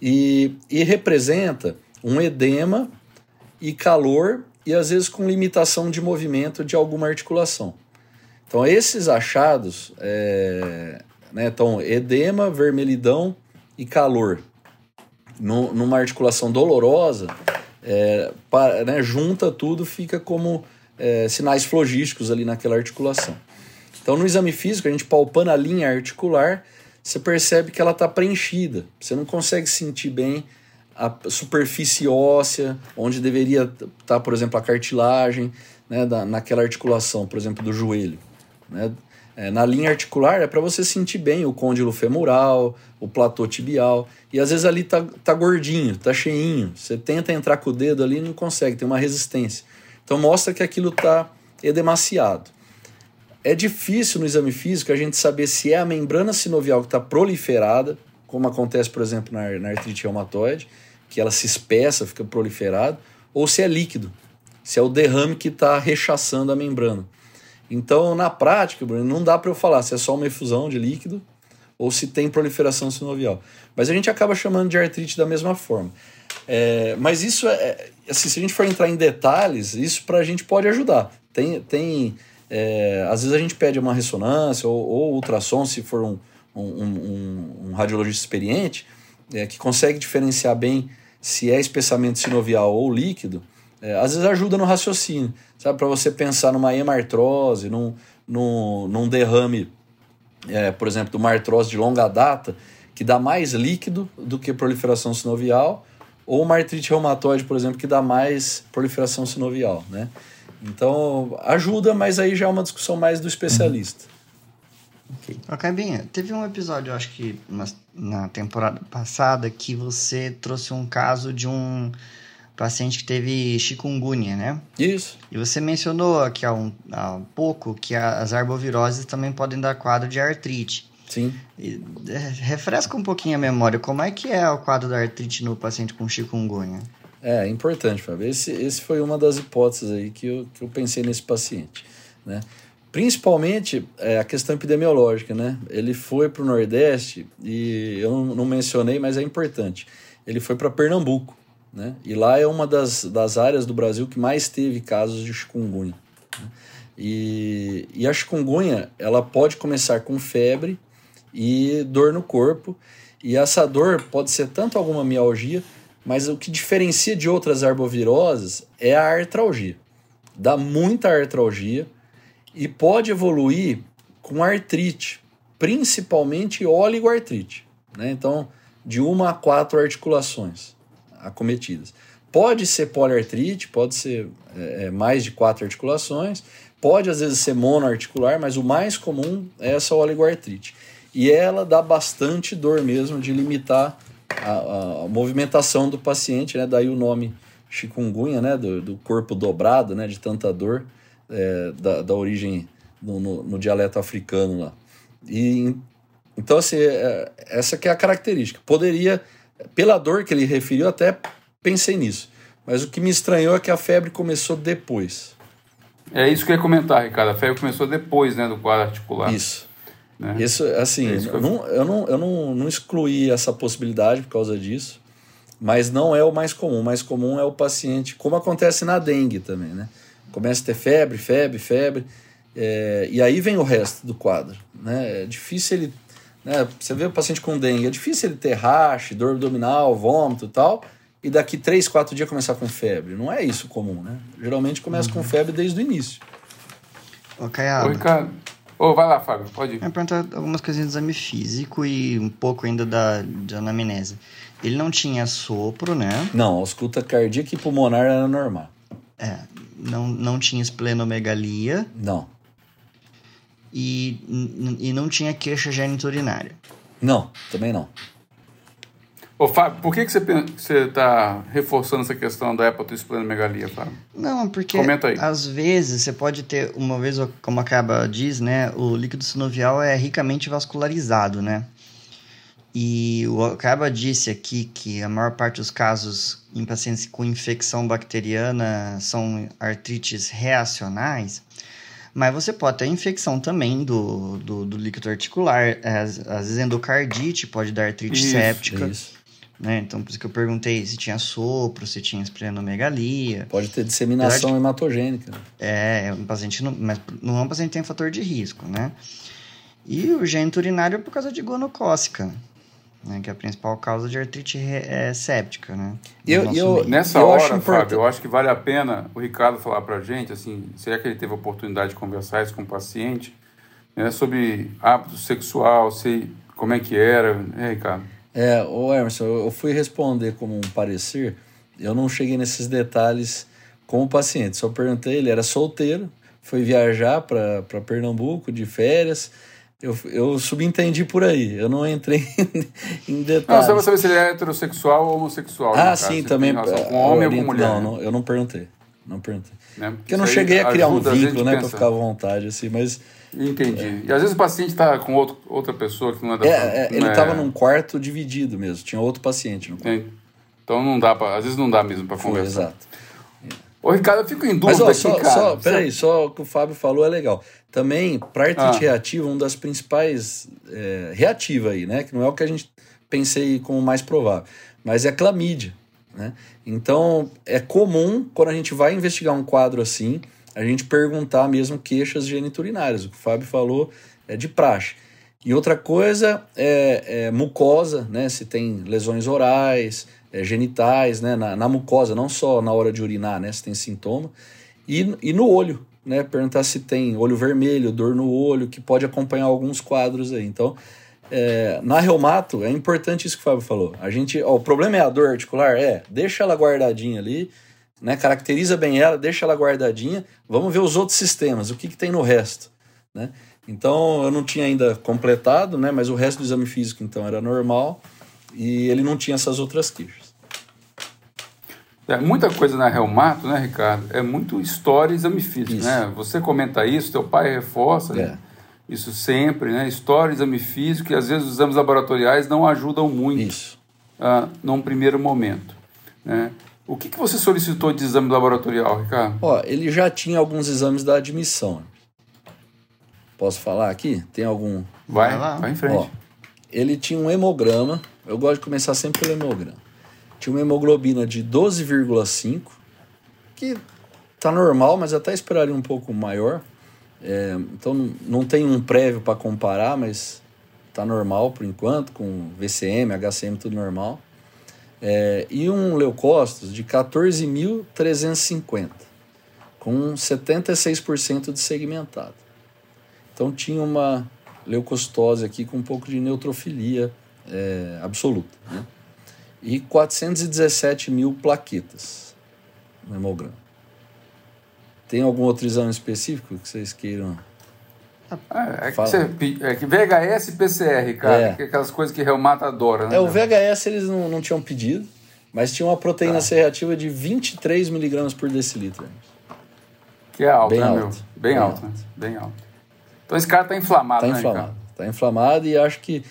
Speaker 3: E, e representa um edema e calor e às vezes com limitação de movimento de alguma articulação. Então esses achados, é, né, então edema, vermelhidão e calor no, numa articulação dolorosa, é, né, junta tudo, fica como é, sinais flogísticos ali naquela articulação. Então no exame físico, a gente palpando a linha articular, você percebe que ela está preenchida. Você não consegue sentir bem a superfície óssea, onde deveria estar, tá, por exemplo, a cartilagem, né, da, naquela articulação, por exemplo, do joelho. Né? É, na linha articular é para você sentir bem o côndilo femoral, o platô tibial, e às vezes ali tá, tá gordinho, tá cheinho. Você tenta entrar com o dedo ali e não consegue, tem uma resistência. Então mostra que aquilo tá edemaciado. É difícil no exame físico a gente saber se é a membrana sinovial que está proliferada, como acontece, por exemplo, na, na artrite reumatoide, que ela se espessa, fica proliferada, ou se é líquido, se é o derrame que está rechaçando a membrana. Então, na prática, Bruno, não dá para eu falar se é só uma efusão de líquido ou se tem proliferação sinovial. Mas a gente acaba chamando de artrite da mesma forma. É, mas isso é, é assim, se a gente for entrar em detalhes, isso para a gente pode ajudar. Tem, tem é, às vezes a gente pede uma ressonância ou, ou ultrassom, se for um, um, um, um radiologista experiente, é, que consegue diferenciar bem se é espessamento sinovial ou líquido, é, às vezes ajuda no raciocínio, sabe? Para você pensar numa hemartrose, num, num, num derrame, é, por exemplo, de uma artrose de longa data, que dá mais líquido do que proliferação sinovial, ou uma artrite reumatoide, por exemplo, que dá mais proliferação sinovial, né? Então, ajuda, mas aí já é uma discussão mais do especialista.
Speaker 2: Ok. Cabinha, teve um episódio, eu acho que na, na temporada passada, que você trouxe um caso de um paciente que teve chikungunya, né?
Speaker 3: Isso.
Speaker 2: E você mencionou aqui há um, há pouco que as arboviroses também podem dar quadro de artrite.
Speaker 3: Sim.
Speaker 2: E, é, refresca um pouquinho a memória, como é que é o quadro da artrite no paciente com chikungunya?
Speaker 3: É, é importante, Fábio. Esse, esse foi uma das hipóteses aí que eu, que eu pensei nesse paciente, né? Principalmente é, a questão epidemiológica, né? Ele foi para o Nordeste e eu não, não mencionei, mas é importante. Ele foi para Pernambuco, né? E lá é uma das, das áreas do Brasil que mais teve casos de chikungunya. Né? E, e a chikungunya, ela pode começar com febre e dor no corpo. E essa dor pode ser tanto alguma mialgia, mas o que diferencia de outras arboviroses é a artralgia. Dá muita artralgia e pode evoluir com artrite, principalmente oligoartrite. Né? Então, de uma a quatro articulações acometidas. Pode ser poliartrite, pode ser é, é, mais de quatro articulações, pode às vezes ser monoarticular, mas o mais comum é essa oligoartrite. E ela dá bastante dor mesmo de limitar a, a movimentação do paciente, né? daí o nome chikungunya, né? do, do corpo dobrado, né? de tanta dor, é, da, da origem no, no, no, dialeto africano lá. E, então, assim, é, essa que é a característica. Poderia pela dor que ele referiu, até pensei nisso. Mas o que me estranhou é que a febre começou depois.
Speaker 1: É isso que eu ia comentar, Ricardo. A febre começou depois né, do quadro articular.
Speaker 3: Isso. Né? Isso, assim, é isso eu, não, eu, não, eu não, não excluí essa possibilidade por causa disso, mas não é o mais comum. O mais comum é o paciente, como acontece na dengue também, né? Começa a ter febre, febre, febre, é, e aí vem o resto do quadro. Né? É difícil ele né? Você vê o paciente com dengue, é difícil ele ter rache, dor abdominal, vômito e tal, e daqui 3, 4 dias começar com febre. Não é isso comum, né? Geralmente começa uhum. com febre desde o início.
Speaker 2: Ok, Oi,
Speaker 1: Ricardo. Oh, vai lá, Fábio, pode ir.
Speaker 2: Eu perguntar algumas coisinhas do exame físico e um pouco ainda da, da anamnese. Ele não tinha sopro, né?
Speaker 3: Não, a ausculta cardíaca e pulmonar era normal.
Speaker 2: É, não, não tinha esplenomegalia.
Speaker 3: Não
Speaker 2: e, e não tinha queixa geniturinária.
Speaker 3: Não, também não.
Speaker 1: Ô, Fábio, por que, que você está reforçando essa questão da hepatosplenomegalia, Fábio?
Speaker 2: Não, porque
Speaker 1: Comenta aí.
Speaker 2: às vezes você pode ter, uma vez, como acaba diz, né, o líquido sinovial é ricamente vascularizado, né? E o Acaba disse aqui que a maior parte dos casos em pacientes com infecção bacteriana são artrites reacionais. Mas você pode ter infecção também do, do, do líquido articular, às, às vezes endocardite, pode dar artrite isso, séptica. Isso. Né? Então, por isso que eu perguntei se tinha sopro, se tinha esplenomegalia.
Speaker 3: Pode ter disseminação hematogênica.
Speaker 2: É, é, um paciente não, mas não é um paciente que tem fator de risco, né? E o gênito urinário é por causa de gonocócica né, que é a principal causa de artrite é, séptica, né?
Speaker 1: Eu, eu, nessa eu hora, Fábio, eu acho que vale a pena o Ricardo falar para a gente, assim, será que ele teve a oportunidade de conversar isso com o paciente, né, sobre hábito sexual, sei como é que era, né, Ricardo?
Speaker 3: É, o Emerson, eu fui responder como um parecer, eu não cheguei nesses detalhes com o paciente, só perguntei, ele era solteiro, foi viajar para Pernambuco de férias, eu, eu subentendi por aí, eu não entrei em detalhes. Não,
Speaker 1: você vai saber se ele é heterossexual ou homossexual.
Speaker 3: Ah, sim, também.
Speaker 1: Com homem ou com mulher.
Speaker 3: Não, não, eu não perguntei. Não perguntei. Né? Porque eu não cheguei a criar um vínculo, né, para ficar à vontade, assim, mas.
Speaker 1: Entendi. É. E às vezes o paciente está com outro, outra pessoa que não é da
Speaker 3: é, é Ele estava é... num quarto dividido mesmo, tinha outro paciente no quarto.
Speaker 1: Então não dá para. Às vezes não dá mesmo para conversar.
Speaker 3: Exato.
Speaker 1: Ô, Ricardo, eu fico em
Speaker 3: Mas
Speaker 1: dúvida
Speaker 3: ó,
Speaker 1: aqui,
Speaker 3: só,
Speaker 1: cara.
Speaker 3: só, peraí, só o que o Fábio falou é legal. Também, para artrite
Speaker 1: Ah.
Speaker 3: reativa, uma das principais é, reativa aí, né? Que não é o que a gente pensei como mais provável, mas é clamídia, né? Então, é comum, quando a gente vai investigar um quadro assim, a gente perguntar mesmo queixas geniturinárias. O que o Fábio falou é de praxe. E outra coisa é, é mucosa, né? Se tem lesões orais, é, genitais, né? Na, na mucosa, não só na hora de urinar, né? Se tem sintoma. E, e no olho, né? Perguntar se tem olho vermelho, dor no olho, que pode acompanhar alguns quadros aí. Então, é, na reumato, é importante isso que o Fábio falou. A gente, ó, o problema é a dor articular? É, deixa ela guardadinha ali, né? Caracteriza bem ela, deixa ela guardadinha. Vamos ver os outros sistemas, o que, que tem no resto, né? Então, eu não tinha ainda completado, né? Mas o resto do exame físico, então, era normal e ele não tinha essas outras queixas.
Speaker 1: É, muita coisa na reumato, né, Ricardo? É muito história e exame físico,
Speaker 3: Isso.
Speaker 1: né? Você comenta isso, teu pai reforça, né? Isso sempre, né? História, exame físico e às vezes os exames laboratoriais não ajudam muito
Speaker 3: Isso.
Speaker 1: ah, num primeiro momento, né? O que, que você solicitou de exame laboratorial, Ricardo?
Speaker 3: Ó, ele já tinha alguns exames da admissão. Posso falar aqui? Tem algum
Speaker 1: Vai,
Speaker 2: Vai lá.
Speaker 1: vai em frente.
Speaker 3: Ó, ele tinha um hemograma. Eu gosto de começar sempre pelo hemograma. Tinha uma hemoglobina de 12,5, que tá normal, mas até esperaria um pouco maior. É, então não- tem um prévio para comparar, mas tá normal por enquanto, com VCM, HCM, tudo normal. É, e um leucócitos de 14.350, com 76% de segmentado. Então tinha uma leucocitose aqui com um pouco de neutrofilia é, absoluta. Né? E 417 mil plaquetas no hemograma. Tem algum outro exame específico que vocês queiram?
Speaker 1: É, é, que você, é que VHS e PCR, cara,
Speaker 3: É.
Speaker 1: que é aquelas coisas que reumato adora, né?
Speaker 3: É, o? VHS eles não, não tinham pedido, mas tinha uma proteína C reativa de 23 miligramas por decilitro.
Speaker 1: Que é alto,
Speaker 3: Bem
Speaker 1: né,
Speaker 3: alto.
Speaker 1: meu? Bem,
Speaker 3: Bem
Speaker 1: alto,
Speaker 3: alto.
Speaker 1: né? Bem alto. Então esse cara tá inflamado,
Speaker 3: Tá
Speaker 1: né,
Speaker 3: inflamado.
Speaker 1: Ricardo?
Speaker 3: Tá inflamado e acho que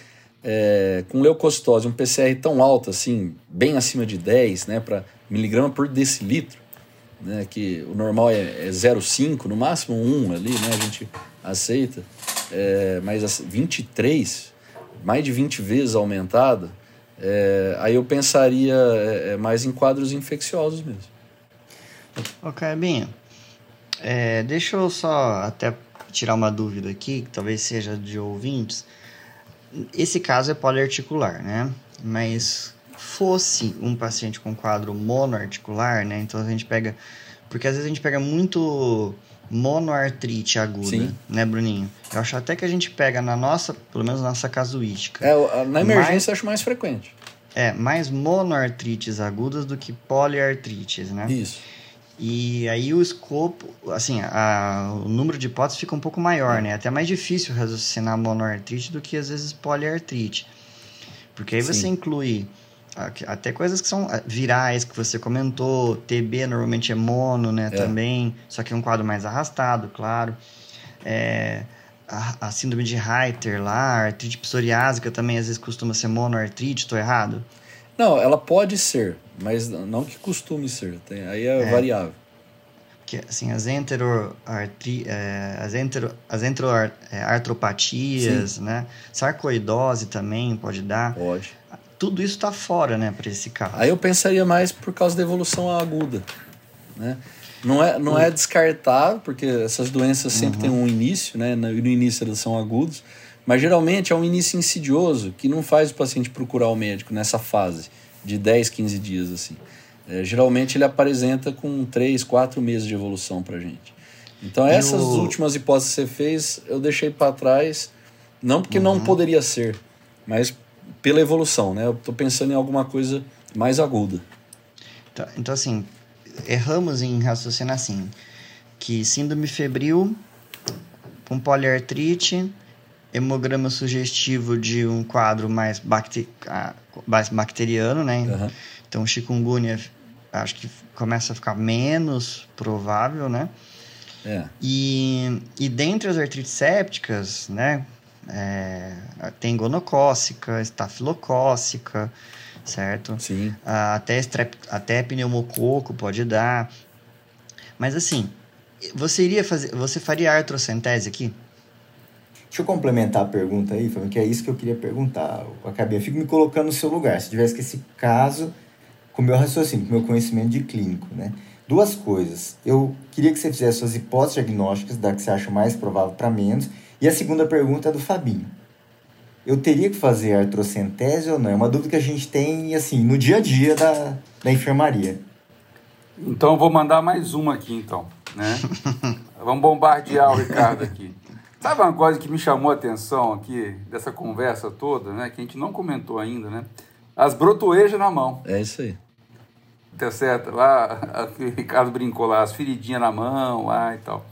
Speaker 3: é, com leucocitose, um PCR tão alto assim, bem acima de 10, né, para miligrama por decilitro, né, que o normal é, é 0,5, no máximo 1 ali, né, a gente aceita, é, mas assim, 23, mais de 20 vezes aumentada, é, aí eu pensaria é, é, mais em quadros infecciosos mesmo.
Speaker 2: Ô, Cabinho, é, deixa eu só até tirar uma dúvida aqui, que talvez seja de ouvintes. Esse caso é poliarticular, né? Mas fosse um paciente com quadro monoarticular, né? Então a gente pega. Porque às vezes a gente pega muito monoartrite aguda,
Speaker 3: Sim.
Speaker 2: né, Bruninho? Eu acho até que a gente pega na nossa, pelo menos na nossa casuística.
Speaker 3: É, na emergência
Speaker 2: Mas-
Speaker 3: eu acho mais frequente.
Speaker 2: É, mais monoartrites agudas do que poliartrites, né?
Speaker 3: Isso.
Speaker 2: E aí o escopo, assim, a- o número de hipóteses fica um pouco maior, né? Até mais difícil raciocinar monoartrite do que às vezes poliartrite. Porque aí você
Speaker 3: Sim.
Speaker 2: inclui a- até coisas que são virais, que você comentou, TB normalmente é mono, né,
Speaker 3: É.
Speaker 2: também, só que é um quadro mais arrastado, claro. É, a, a síndrome de Reiter lá, a artrite psoriásica também às vezes costuma ser monoartrite, tô errado?
Speaker 3: Não, ela pode ser, mas não que costume ser. Tem, aí é,
Speaker 2: É.
Speaker 3: variável.
Speaker 2: que assim as enteroartri, é, as entero, as enteroartropatias, né? Sarcoidose também pode dar.
Speaker 3: Pode.
Speaker 2: Tudo isso está fora, né, para esse caso.
Speaker 3: Aí eu pensaria mais por causa da evolução aguda, né? Não é, não é descartável, porque essas doenças sempre têm um início, né? No no início elas são agudos, mas geralmente é um início insidioso que não faz o paciente procurar o médico nessa fase de 10, 15 dias, assim. É, geralmente ele apresenta com 3, 4 meses de evolução pra gente. Então essas
Speaker 2: o-
Speaker 3: últimas hipóteses que você fez, eu deixei para trás, não porque não poderia ser, mas pela evolução, né? Eu tô pensando em alguma coisa mais aguda.
Speaker 2: Então, então, assim, erramos em raciocinar assim, que síndrome febril com poliartrite, hemograma sugestivo de um quadro mais, bacte, mais bacteriano, né?
Speaker 3: Aham.
Speaker 2: Então, chikungunya acho que começa a ficar menos provável, né?
Speaker 3: É.
Speaker 2: E, e dentre as artrites sépticas, né, é, tem gonocócica, estafilocócica, certo?
Speaker 3: Sim.
Speaker 2: Ah, até, estrep, até pneumococo pode dar. Mas assim, você iria fazer. Você faria artrocentese aqui?
Speaker 4: Deixa eu complementar a pergunta aí, Fábio, que é isso que eu queria perguntar. Eu acabei, eu fico me colocando no seu lugar. Se tivesse que esse caso, com o meu raciocínio, com o meu conhecimento de clínico, né? Duas coisas. Eu queria que você fizesse suas hipóteses diagnósticas, da que você acha mais provável para menos. E a segunda pergunta é do Fabinho. Eu teria que fazer artrocentese ou não? É uma dúvida que a gente tem, assim, no dia a dia da, da enfermaria.
Speaker 1: Então eu vou mandar mais uma aqui, então, né? Vamos bombardear o Ricardo aqui. Sabe uma coisa que me chamou a atenção aqui, dessa conversa toda, né? Que a gente não comentou ainda, né? As brotoejas na mão.
Speaker 3: É isso aí.
Speaker 1: Tá certo? Lá, o Ricardo brincou lá, as feridinhas na mão lá e tal.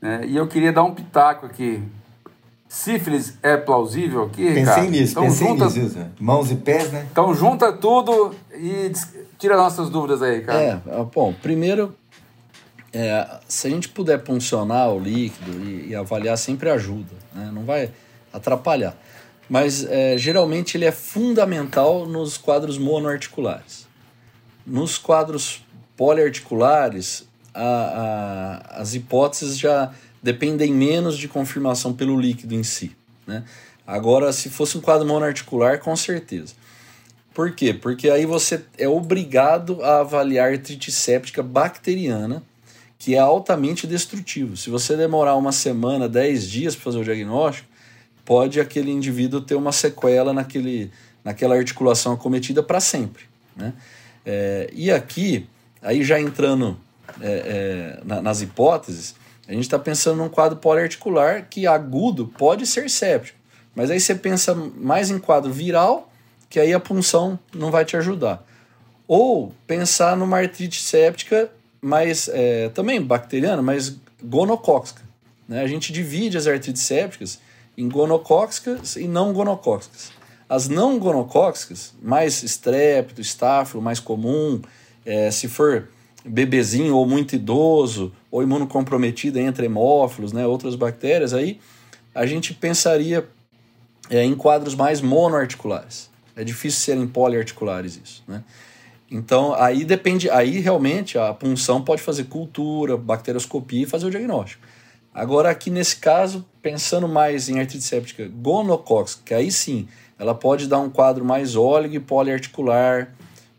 Speaker 1: Né? E eu queria dar um pitaco aqui. Sífilis é plausível aqui,
Speaker 4: Pensei
Speaker 1: Ricardo?
Speaker 4: nisso,
Speaker 1: então,
Speaker 4: pensei
Speaker 1: junta,
Speaker 4: nisso. Zé. Mãos e pés, né?
Speaker 1: Então junta tudo e tira nossas dúvidas aí, Ricardo.
Speaker 3: É, bom, primeiro, é, se a gente puder puncionar o líquido e, e avaliar, sempre ajuda, né? não vai atrapalhar. Mas é, geralmente ele é fundamental nos quadros monoarticulares. Nos quadros poliarticulares, a- a- as hipóteses já dependem menos de confirmação pelo líquido em si. Né? Agora, se fosse um quadro monoarticular, com certeza. Por quê? Porque aí você é obrigado a avaliar artrite séptica bacteriana, que é altamente destrutivo. Se você demorar uma semana, 10 dias para fazer o diagnóstico, pode aquele indivíduo ter uma sequela naquele, naquela articulação acometida para sempre. Né? É, e aqui, aí já entrando é, é, na- nas hipóteses, a gente está pensando num quadro poliarticular que agudo pode ser séptico. Mas aí você pensa mais em quadro viral, que aí a punção não vai te ajudar. Ou pensar numa artrite séptica, mas é, também bacteriana, mas gonocóxica. Né? A gente divide as artrites sépticas em gonocóxicas e não gonocóxicas. As não gonocóxicas, mais estrépito, estáfilo, mais comum, é, se for bebezinho ou muito idoso, ou imunocomprometido entre hemófilos, né, outras bactérias, aí a gente pensaria é, em quadros mais monoarticulares. É difícil serem poliarticulares isso, né? Então, aí depende, aí realmente a punção pode fazer cultura, bacterioscopia e fazer o diagnóstico. Agora, aqui nesse caso, pensando mais em artrite séptica gonocóxica, que aí sim, ela pode dar um quadro mais óligo e poliarticular,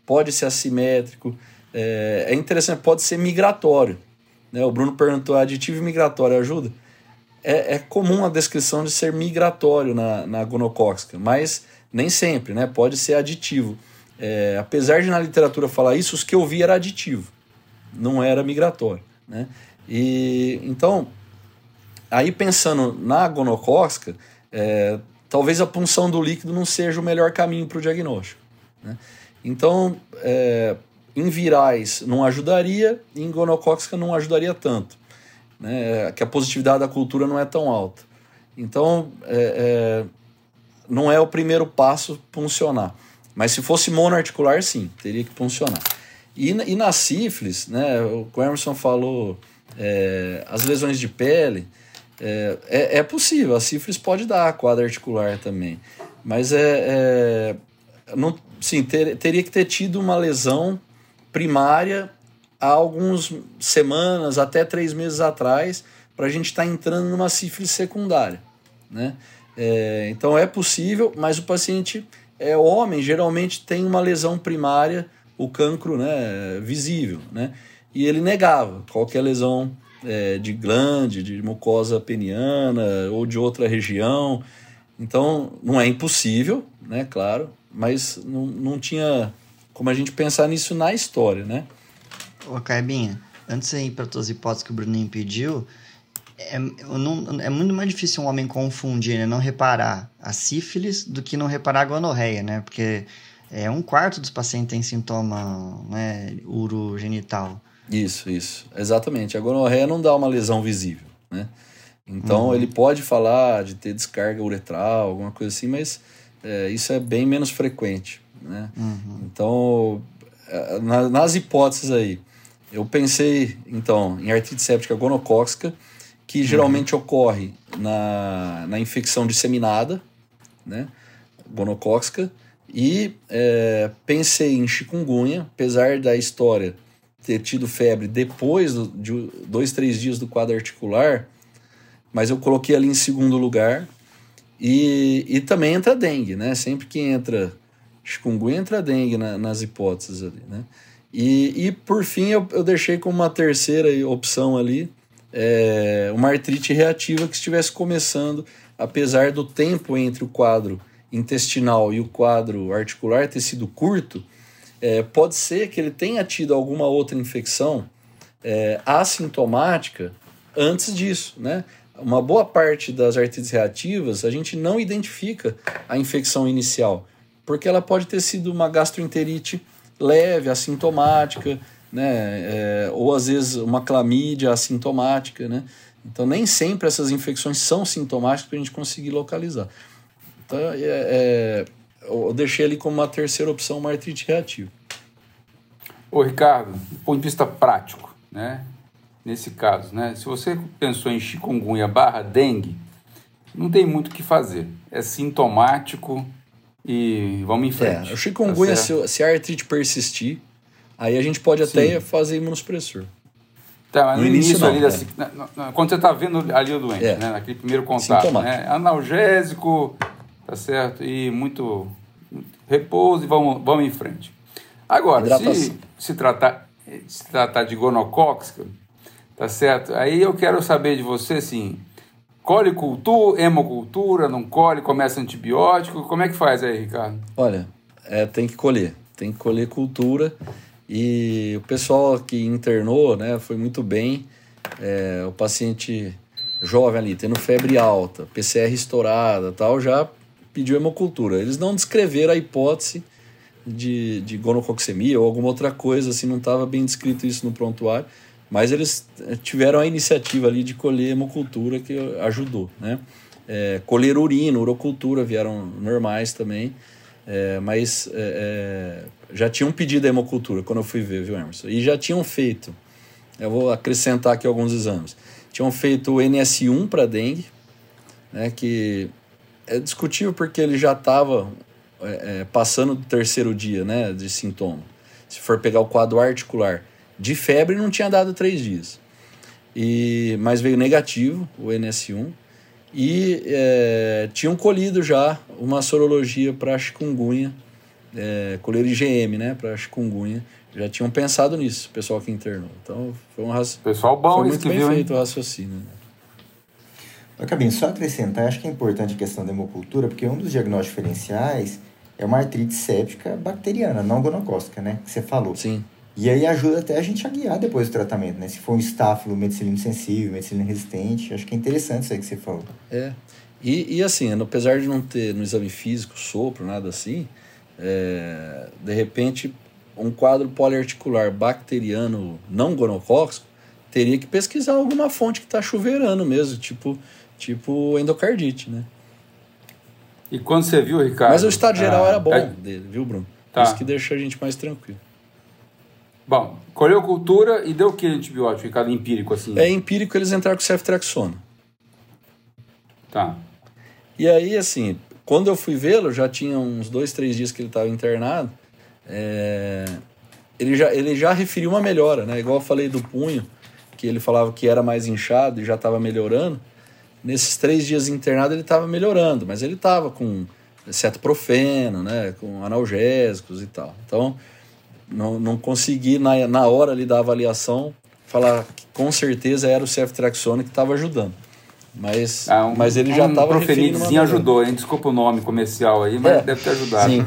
Speaker 3: pode ser assimétrico, é, é interessante, pode ser migratório. Né? O Bruno perguntou, aditivo migratório ajuda? É, é comum a descrição de ser migratório na, na gonocóxica, mas nem sempre, né? Pode ser aditivo. É, apesar de na literatura falar isso, os que eu vi era aditivo, não era migratório, né? E então, aí pensando na gonocóxica, é, talvez a punção do líquido não seja o melhor caminho para o diagnóstico. Né? Então, é, em virais não ajudaria, em gonocóxica não ajudaria tanto, né? que a positividade da cultura não é tão alta. Então, é, é, não é o primeiro passo funcionar. Mas se fosse monoarticular, sim, teria que funcionar. E, e na sífilis, né, o Emerson falou é, as lesões de pele, é, é, é, possível, a sífilis pode dar quadra articular também. Mas é, é não, sim, ter, teria que ter tido uma lesão primária há algumas semanas, até três meses atrás, para a gente estar tá entrando numa sífilis secundária. Né? É, então é possível, mas o paciente é homem, geralmente tem uma lesão primária, o cancro né, visível. Né? E ele negava qualquer lesão é, de glande, de mucosa peniana ou de outra região. Então não é impossível, né, claro, mas não, não tinha como a gente pensar nisso na história, né?
Speaker 2: Ô, Carbinha, antes de ir para as hipóteses que o Bruninho pediu, é, não, é muito mais difícil um homem confundir, né, não reparar a sífilis do que não reparar a gonorreia, né? Porque é um quarto dos pacientes tem sintoma né, urogenital.
Speaker 3: Isso, isso, exatamente. A gonorreia não dá uma lesão visível, né? Então uhum. ele pode falar de ter descarga uretral, alguma coisa assim, mas é, isso é bem menos frequente, né? Uhum. Então, na, nas hipóteses aí, eu pensei, então, em artrite séptica gonocóxica, que geralmente uhum. ocorre na, na infecção disseminada, né? Gonocóxica, e é, pensei em chikungunya, apesar da história ter tido febre depois do, de dois, três dias do quadro articular, mas eu coloquei ali em segundo lugar. E, e também entra dengue, né? Sempre que entra chikungunya, entra dengue na, nas hipóteses ali, né? E, e por fim, eu, eu deixei como uma terceira opção ali é, uma artrite reativa que estivesse começando, apesar do tempo entre o quadro intestinal e o quadro articular ter sido curto, é, pode ser que ele tenha tido alguma outra infecção é, assintomática antes disso, né? Uma boa parte das artrites reativas a gente não identifica a infecção inicial, porque ela pode ter sido uma gastroenterite leve, assintomática, né? É, ou às vezes uma clamídia assintomática, né? Então nem sempre essas infecções são sintomáticas para a gente conseguir localizar. Então é, é, eu deixei ali como uma terceira opção uma artrite reativa.
Speaker 1: Ô Ricardo, do ponto de vista prático, né? Nesse caso, né? Se você pensou em chikungunya barra dengue, não tem muito o que fazer. É sintomático e vamos em frente.
Speaker 3: É, o chikungunya, tá se, se a artrite persistir, aí a gente pode até Sim. fazer imunossupressor.
Speaker 1: Tá, mas no, no início, início ali, né? quando você está vendo ali o doente, é. né? Naquele primeiro contato, né? Analgésico, tá certo? E muito, muito repouso e vamos, vamos em frente. Agora, se se tratar, se tratar de gonocóxica, tá certo? Aí eu quero saber de você, assim, colhe cultura, hemocultura, não colhe, começa antibiótico, como é que faz aí, Ricardo?
Speaker 3: Olha, é, tem que colher, tem que colher cultura e o pessoal que internou, né, foi muito bem. É, o paciente jovem ali, tendo febre alta, PCR estourada tal, já pediu hemocultura. Eles não descreveram a hipótese de, de gonococcemia ou alguma outra coisa, assim, não estava bem descrito isso no prontuário, mas eles eh, tiveram a iniciativa ali de colher hemocultura que ajudou, né? É, colher urina, urocultura vieram normais também, é, mas é, já tinham pedido a hemocultura quando eu fui ver, viu, Emerson? E já tinham feito, eu vou acrescentar aqui alguns exames. Tinham feito o NS1 para dengue, né, que é discutível porque ele já estava é, é, passando do terceiro dia né, de sintoma. Se for pegar o quadro articular de febre, não tinha dado três dias. E, mas veio negativo, o NS1, e é, tinham colhido já uma sorologia para chikungunya, é, colher IgM, né, para chikungunya. Já tinham pensado nisso, o pessoal que internou. Então foi um raci...
Speaker 1: Pessoal bom,
Speaker 3: foi muito bem viu, feito hein? o raciocínio.
Speaker 4: Né? Cabinho, só acrescentar, acho que é importante a questão da hemocultura, porque um dos diagnósticos diferenciais é uma artrite séptica bacteriana, não gonocócica, né? Que você falou.
Speaker 3: Sim.
Speaker 4: E aí ajuda até a gente a guiar depois do tratamento, né? Se for um estáfilo medicilino sensível, medicilino resistente, acho que é interessante isso aí que você falou.
Speaker 3: É. E, e assim, apesar de não ter no exame físico sopro, nada assim, é, de repente um quadro poliarticular bacteriano não gonocóxico teria que pesquisar alguma fonte que está chuveirando mesmo, tipo, tipo endocardite, né?
Speaker 1: E quando você viu, Ricardo.
Speaker 3: Mas o estado geral ah, era bom é... dele, viu, Bruno? Tá. Isso que deixa a gente mais tranquilo.
Speaker 1: Bom, colheu cultura e deu o que antibiótico, Ricardo? Empírico, assim?
Speaker 3: É empírico, eles entraram com ceftriaxona.
Speaker 1: Tá.
Speaker 3: E aí, assim, quando eu fui vê-lo, já tinha uns dois, três dias que ele estava internado. É... Ele, já, ele já referiu uma melhora, né? Igual eu falei do punho, que ele falava que era mais inchado e já estava melhorando nesses três dias internado ele estava melhorando, mas ele estava com cetoprofeno, né, com analgésicos e tal. Então, não, não consegui, na, na hora ali da avaliação, falar que com certeza era o ceftriaxona que estava ajudando. Mas, ah, um, mas ele já estava
Speaker 1: um referindo ajudou, hein? Desculpa o nome comercial aí, mas é, deve ter ajudado. Sim,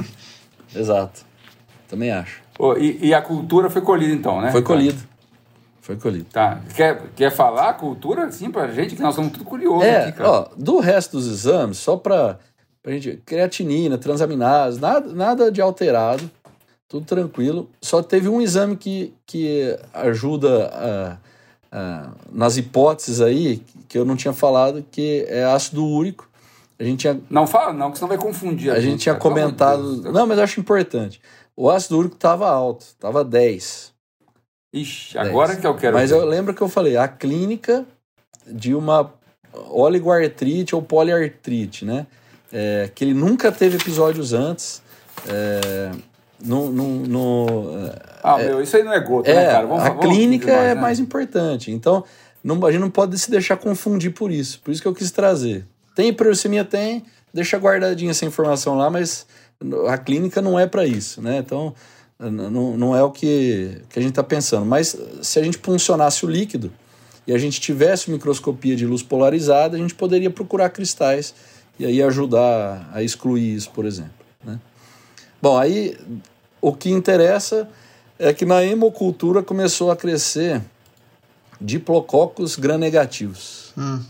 Speaker 3: exato. Também acho.
Speaker 1: Oh, e, e, a cultura foi colhida então, né?
Speaker 3: Foi colhida. Foi colhido.
Speaker 1: Tá. Quer, quer falar a cultura assim pra gente? Que nós somos tudo curiosos
Speaker 3: é,
Speaker 1: aqui, cara.
Speaker 3: Ó, do resto dos exames, só pra, pra gente. Creatinina, transaminase, nada, nada de alterado. Tudo tranquilo. Só teve um exame que, que ajuda a, a, nas hipóteses aí, que eu não tinha falado, que é ácido úrico. A gente tinha...
Speaker 1: Não fala, não, que senão vai confundir.
Speaker 3: A, a gente, gente tinha comentado. Não, mas eu acho importante. O ácido úrico estava alto, estava 10.
Speaker 1: Ixi, agora que eu quero.
Speaker 3: Mas ver. eu lembro que eu falei, a clínica de uma oligoartrite ou poliartrite, né? É, que ele nunca teve episódios antes. É, no, no, no
Speaker 1: ah, é, meu, isso aí não é gota,
Speaker 3: é,
Speaker 1: né, cara?
Speaker 3: Vamos, a vamos clínica mais, é né? mais importante. Então, não, a gente não pode se deixar confundir por isso. Por isso que eu quis trazer. Tem hiperuricemia? Tem. Deixa guardadinha essa informação lá, mas a clínica não é para isso, né? Então, não, não é o que, que a gente está pensando. Mas se a gente puncionasse o líquido e a gente tivesse microscopia de luz polarizada, a gente poderia procurar cristais e aí ajudar a excluir isso, por exemplo. Né? Bom, aí o que interessa é que na hemocultura começou a crescer diplococos gram-negativos. Hum.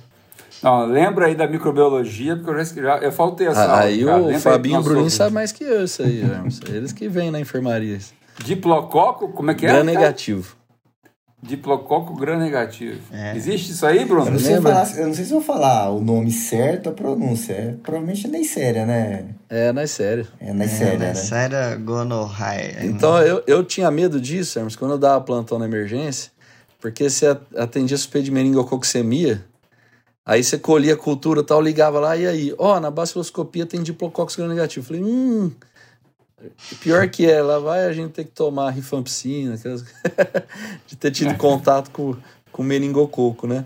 Speaker 1: Não, lembra aí da microbiologia, porque eu já eu faltei essa
Speaker 3: ah, Aí aula, o Fabinho Bruninho sabe mais que eu isso aí, eles que vêm na enfermaria.
Speaker 1: Diplococo, como é que é?
Speaker 3: Gram-negativo.
Speaker 1: Diplococo gram-negativo. É. Existe isso aí, Bruno?
Speaker 4: Eu não, sei falar, eu não sei se vou falar o nome certo, a pronúncia. É, provavelmente é Neisséria, né?
Speaker 3: É, Neisséria.
Speaker 4: É Neisséria, é,
Speaker 2: né? Neisséria gonorraia.
Speaker 3: Então, eu, eu tinha medo disso, Hermes, quando eu dava plantão na emergência, porque se atendia suspeito de meningococcemia, aí você colhia a cultura e tal, ligava lá, e aí? Ó, oh, na baciloscopia tem diplococcus gram-negativo. Falei, hum... Pior que é, lá vai a gente ter que tomar rifampicina, aquelas... de ter tido contato com, com meningococo, né?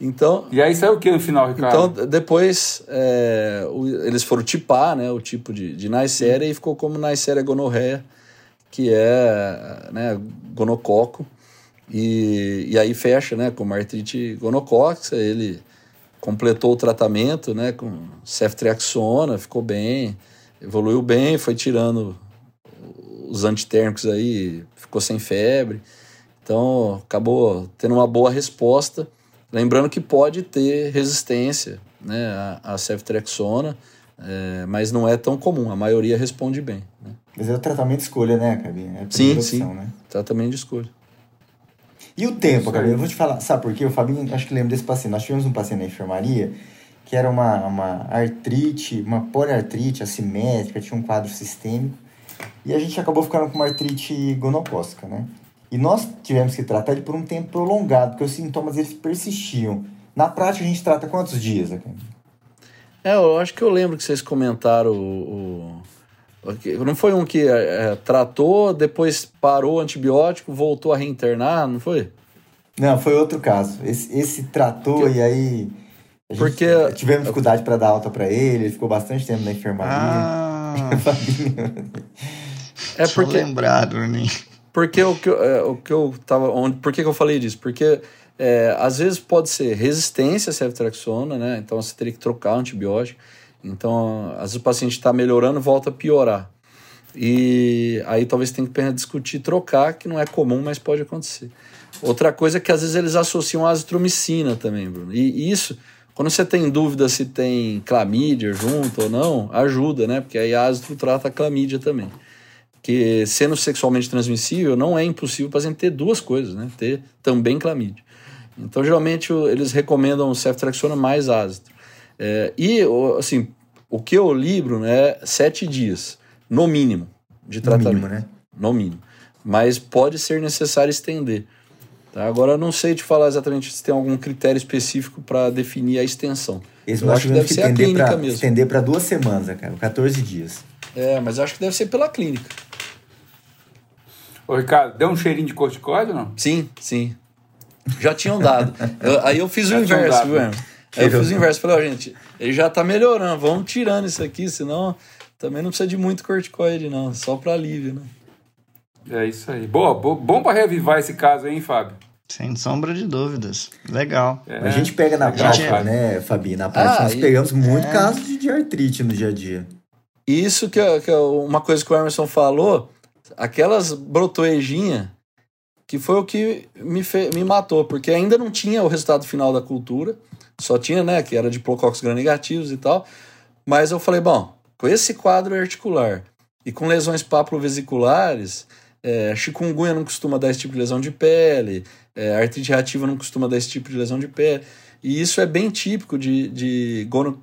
Speaker 3: Então,
Speaker 1: e aí saiu o que no final, Ricardo?
Speaker 3: Então, depois é, o, eles foram tipar né, o tipo de, de Neisseria e ficou como Neisseria gonorreia, que é né, gonococo. E, e aí fecha né, com artrite gonocócica. Ele completou o tratamento né, com ceftriaxona, ficou bem evoluiu bem, foi tirando os antitérmicos aí, ficou sem febre. Então, acabou tendo uma boa resposta. Lembrando que pode ter resistência né, à, à ceftriaxona, é, mas não é tão comum, a maioria responde bem. Né?
Speaker 4: Mas é o tratamento de escolha, né, Cabinha? É
Speaker 3: sim, opção, sim. Né? Tratamento de escolha.
Speaker 4: E o tempo, Cabinha? Eu vou te falar, sabe por quê? O Fabinho, acho que lembra desse paciente. Nós tivemos um paciente na enfermaria que era uma, uma artrite, uma poliartrite assimétrica, tinha um quadro sistêmico, e a gente acabou ficando com uma artrite gonocócica, né? E nós tivemos que tratar ele por um tempo prolongado, porque os sintomas eles persistiam. Na prática, a gente trata quantos dias aqui?
Speaker 3: É, eu acho que eu lembro que vocês comentaram o, o... Não foi um que é, tratou, depois parou o antibiótico, voltou a reinternar, não foi?
Speaker 4: Não, foi outro caso. Esse, esse tratou e aí
Speaker 3: porque
Speaker 4: tivemos dificuldade para dar alta para ele, ele ficou bastante tempo na enfermaria.
Speaker 2: Ah.
Speaker 3: é porque
Speaker 2: lembrado, né?
Speaker 3: Porque o que eu, é, o que eu tava onde, por que, que eu falei disso? Porque é, às vezes pode ser resistência à ceftriaxona, né? Então você teria que trocar o antibiótico. Então, às vezes o paciente está melhorando, volta a piorar. E aí talvez tenha que discutir trocar, que não é comum, mas pode acontecer. Outra coisa é que às vezes eles associam a azitromicina também, Bruno. E isso quando você tem dúvida se tem clamídia junto ou não, ajuda, né? Porque aí ácido trata a clamídia também. Que sendo sexualmente transmissível, não é impossível o paciente ter duas coisas, né? Ter também clamídia. Então, geralmente, eles recomendam ceftriaxona mais ácido. É, e, assim, o que eu libro é sete dias, no mínimo, de tratamento. No mínimo, né? No mínimo. Mas pode ser necessário estender. Tá? Agora, eu não sei te falar exatamente se tem algum critério específico para definir a extensão.
Speaker 4: Esse eu acho que deve que ser a clínica pra, mesmo. Estender para duas semanas, cara, 14 dias.
Speaker 3: É, mas acho que deve ser pela clínica.
Speaker 1: Ô, Ricardo, deu um cheirinho de corticoide ou não?
Speaker 3: Sim, sim. Já tinham dado. eu, aí eu fiz o inverso, viu, Aí eu fiz o inverso. Falei, ó, gente, ele já tá melhorando, vamos tirando isso aqui, senão também não precisa de muito corticoide, não. Só para alívio, né?
Speaker 1: É isso aí. Boa, bom para reavivar esse caso aí, hein, Fábio?
Speaker 2: Sem sombra de dúvidas. Legal.
Speaker 4: É. A gente pega na prática, né, Fabi? Na prática, ah, nós pegamos muito é... casos de, de artrite no dia a dia.
Speaker 3: Isso que é, que é uma coisa que o Emerson falou, aquelas brotoejinhas, que foi o que me, fe... me matou, porque ainda não tinha o resultado final da cultura, só tinha, né, que era de diplococos gram-negativos e tal, mas eu falei, bom, com esse quadro articular e com lesões papulovesiculares, é, chikungunya não costuma dar esse tipo de lesão de pele, é, artrite reativa não costuma dar esse tipo de lesão de pele. E isso é bem típico de, de gono,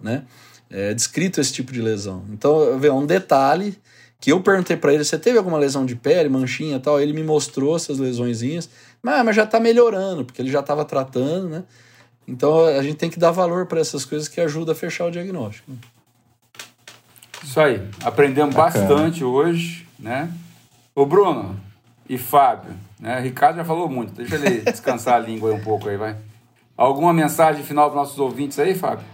Speaker 3: né? É descrito esse tipo de lesão. Então, é um detalhe que eu perguntei para ele, você teve alguma lesão de pele, manchinha e tal? Ele me mostrou essas lesõezinhas, mas, mas já está melhorando, porque ele já estava tratando, né? Então, a gente tem que dar valor para essas coisas que ajudam a fechar o diagnóstico.
Speaker 1: Isso aí. Aprendemos
Speaker 4: Bacana.
Speaker 1: bastante hoje, né? Ô Bruno e Fábio, né? Ricardo já falou muito. Deixa ele descansar a língua aí um pouco aí, vai. Alguma mensagem final para nossos ouvintes aí, Fábio?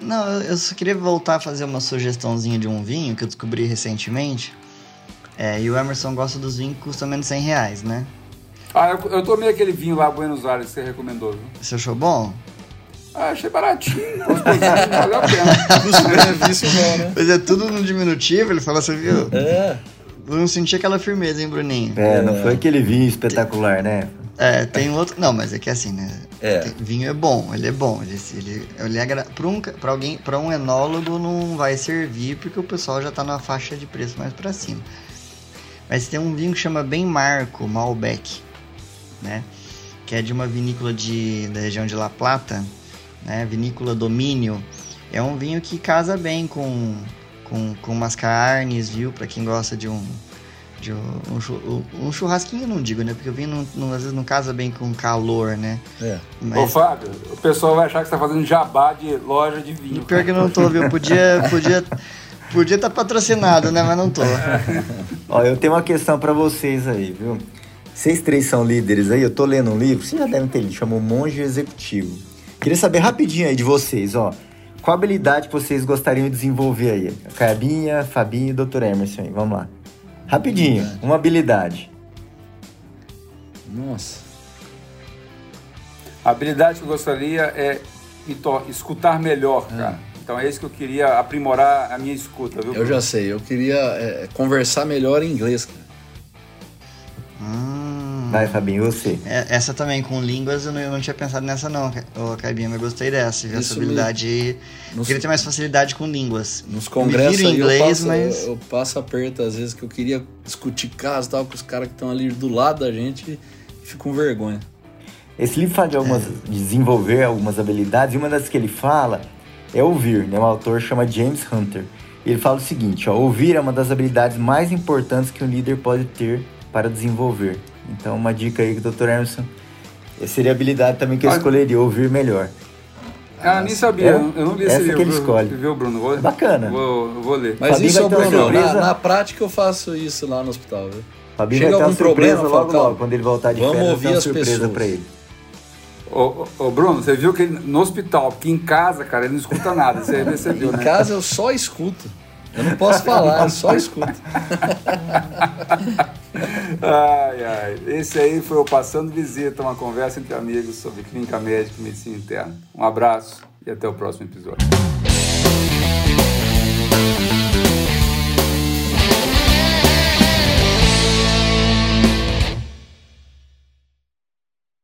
Speaker 2: Não, eu só queria voltar a fazer uma sugestãozinha de um vinho que eu descobri recentemente. É, e o Emerson gosta dos vinhos que custam menos de 100 reais, né?
Speaker 1: Ah, eu, eu tomei aquele vinho lá, Buenos Aires, que você recomendou, viu?
Speaker 2: Você achou bom?
Speaker 1: Ah, achei baratinho, gostosinho, valeu a pena.
Speaker 3: Custo-benefício bom, né?
Speaker 2: Mas é tudo no diminutivo, ele fala, você viu?
Speaker 3: É.
Speaker 2: Eu não senti aquela firmeza, hein, Bruninho?
Speaker 4: É, não foi aquele vinho espetacular, né?
Speaker 2: É, tem outro. Não, mas é que assim, né?
Speaker 3: É.
Speaker 2: Tem- vinho é bom, ele é bom. Ele, ele, ele é agra... pra, um, pra alguém, para um enólogo não vai servir porque o pessoal já tá na faixa de preço mais pra cima. Mas tem um vinho que chama Bem Marco, Malbec, né? Que é de uma vinícola de, da região de La Plata, né? Vinícola Domínio. É um vinho que casa bem com, com, com umas carnes, viu? Pra quem gosta de um, de um, um chu- churrasquinho, eu não digo, né? Porque o vinho não, não- às vezes não casa bem com calor, né?
Speaker 3: É.
Speaker 1: Ô,
Speaker 2: Mas
Speaker 1: Fábio, o pessoal vai achar que você tá fazendo jabá de loja de vinho.
Speaker 2: pior que eu não tô, viu? Podia podia podia estar patrocinado, né? Mas não tô.
Speaker 4: Ó, eu tenho uma questão pra vocês aí, viu? Vocês três são líderes aí, eu tô lendo um livro, vocês já devem ter lido, chama O Monge Executivo. Queria saber rapidinho aí de vocês, ó. Qual habilidade que vocês gostariam de desenvolver aí? Cabinha, Fabinho e Dr. Emerson aí, vamos lá. Rapidinho, uma habilidade.
Speaker 3: Nossa.
Speaker 1: A habilidade que eu gostaria é to- escutar melhor, cara. Então é isso que eu queria aprimorar a minha escuta, viu?
Speaker 3: Eu já sei, eu queria é, conversar melhor em inglês, cara.
Speaker 2: Hum,
Speaker 4: Vai, Fabinho, você.
Speaker 2: é- essa também, com línguas, eu não, eu não tinha pensado nessa não, ô Caibinha, mas gostei dessa. Essa
Speaker 3: Isso
Speaker 2: habilidade.
Speaker 3: Nos-
Speaker 2: Queria ter mais facilidade com línguas.
Speaker 3: Nos congressos aí
Speaker 2: inglês,
Speaker 3: eu, passo,
Speaker 2: mas-
Speaker 3: eu, eu passo aperto às vezes que eu queria discutir caso e tal com os caras que estão ali do lado da gente e fico com vergonha.
Speaker 4: Esse livro fala de algumas de desenvolver algumas habilidades, e uma das que ele fala é ouvir, né? O autor chama James Hunter. Ele fala o seguinte, ó, ouvir é uma das habilidades mais importantes que um líder pode ter para desenvolver. Então, uma dica aí Dr. Emerson. Essa seria a habilidade também que eu
Speaker 1: Olha-
Speaker 4: escolheria, ouvir melhor.
Speaker 1: Ah, nem sabia.
Speaker 4: É?
Speaker 1: Eu não li esse livro.
Speaker 4: que ele escolhe.
Speaker 1: Viu, Bruno? Vou,
Speaker 4: É bacana.
Speaker 1: Vou, vou ler.
Speaker 3: Mas
Speaker 4: Fabinho
Speaker 3: isso,
Speaker 4: vai ter uma
Speaker 3: Bruno,
Speaker 4: surpresa.
Speaker 3: na, na prática eu faço isso lá no hospital, viu?
Speaker 4: Fabinho
Speaker 3: Chega
Speaker 4: vai ter uma
Speaker 3: algum
Speaker 4: surpresa
Speaker 3: problema,
Speaker 4: logo, logo, quando ele voltar de
Speaker 3: vamos
Speaker 4: férias,
Speaker 3: ouvir as
Speaker 4: surpresa pra ele.
Speaker 1: Ô, ô, Bruno, você viu que ele, no hospital, porque em casa, cara, ele não escuta nada. Você percebeu,
Speaker 3: Em
Speaker 1: né?
Speaker 3: casa eu só escuto. Eu não posso falar, só escuto.
Speaker 1: Ai, ai. Esse aí foi o Passando Visita, uma conversa entre amigos sobre clínica médica e medicina interna. Um abraço e até o próximo episódio.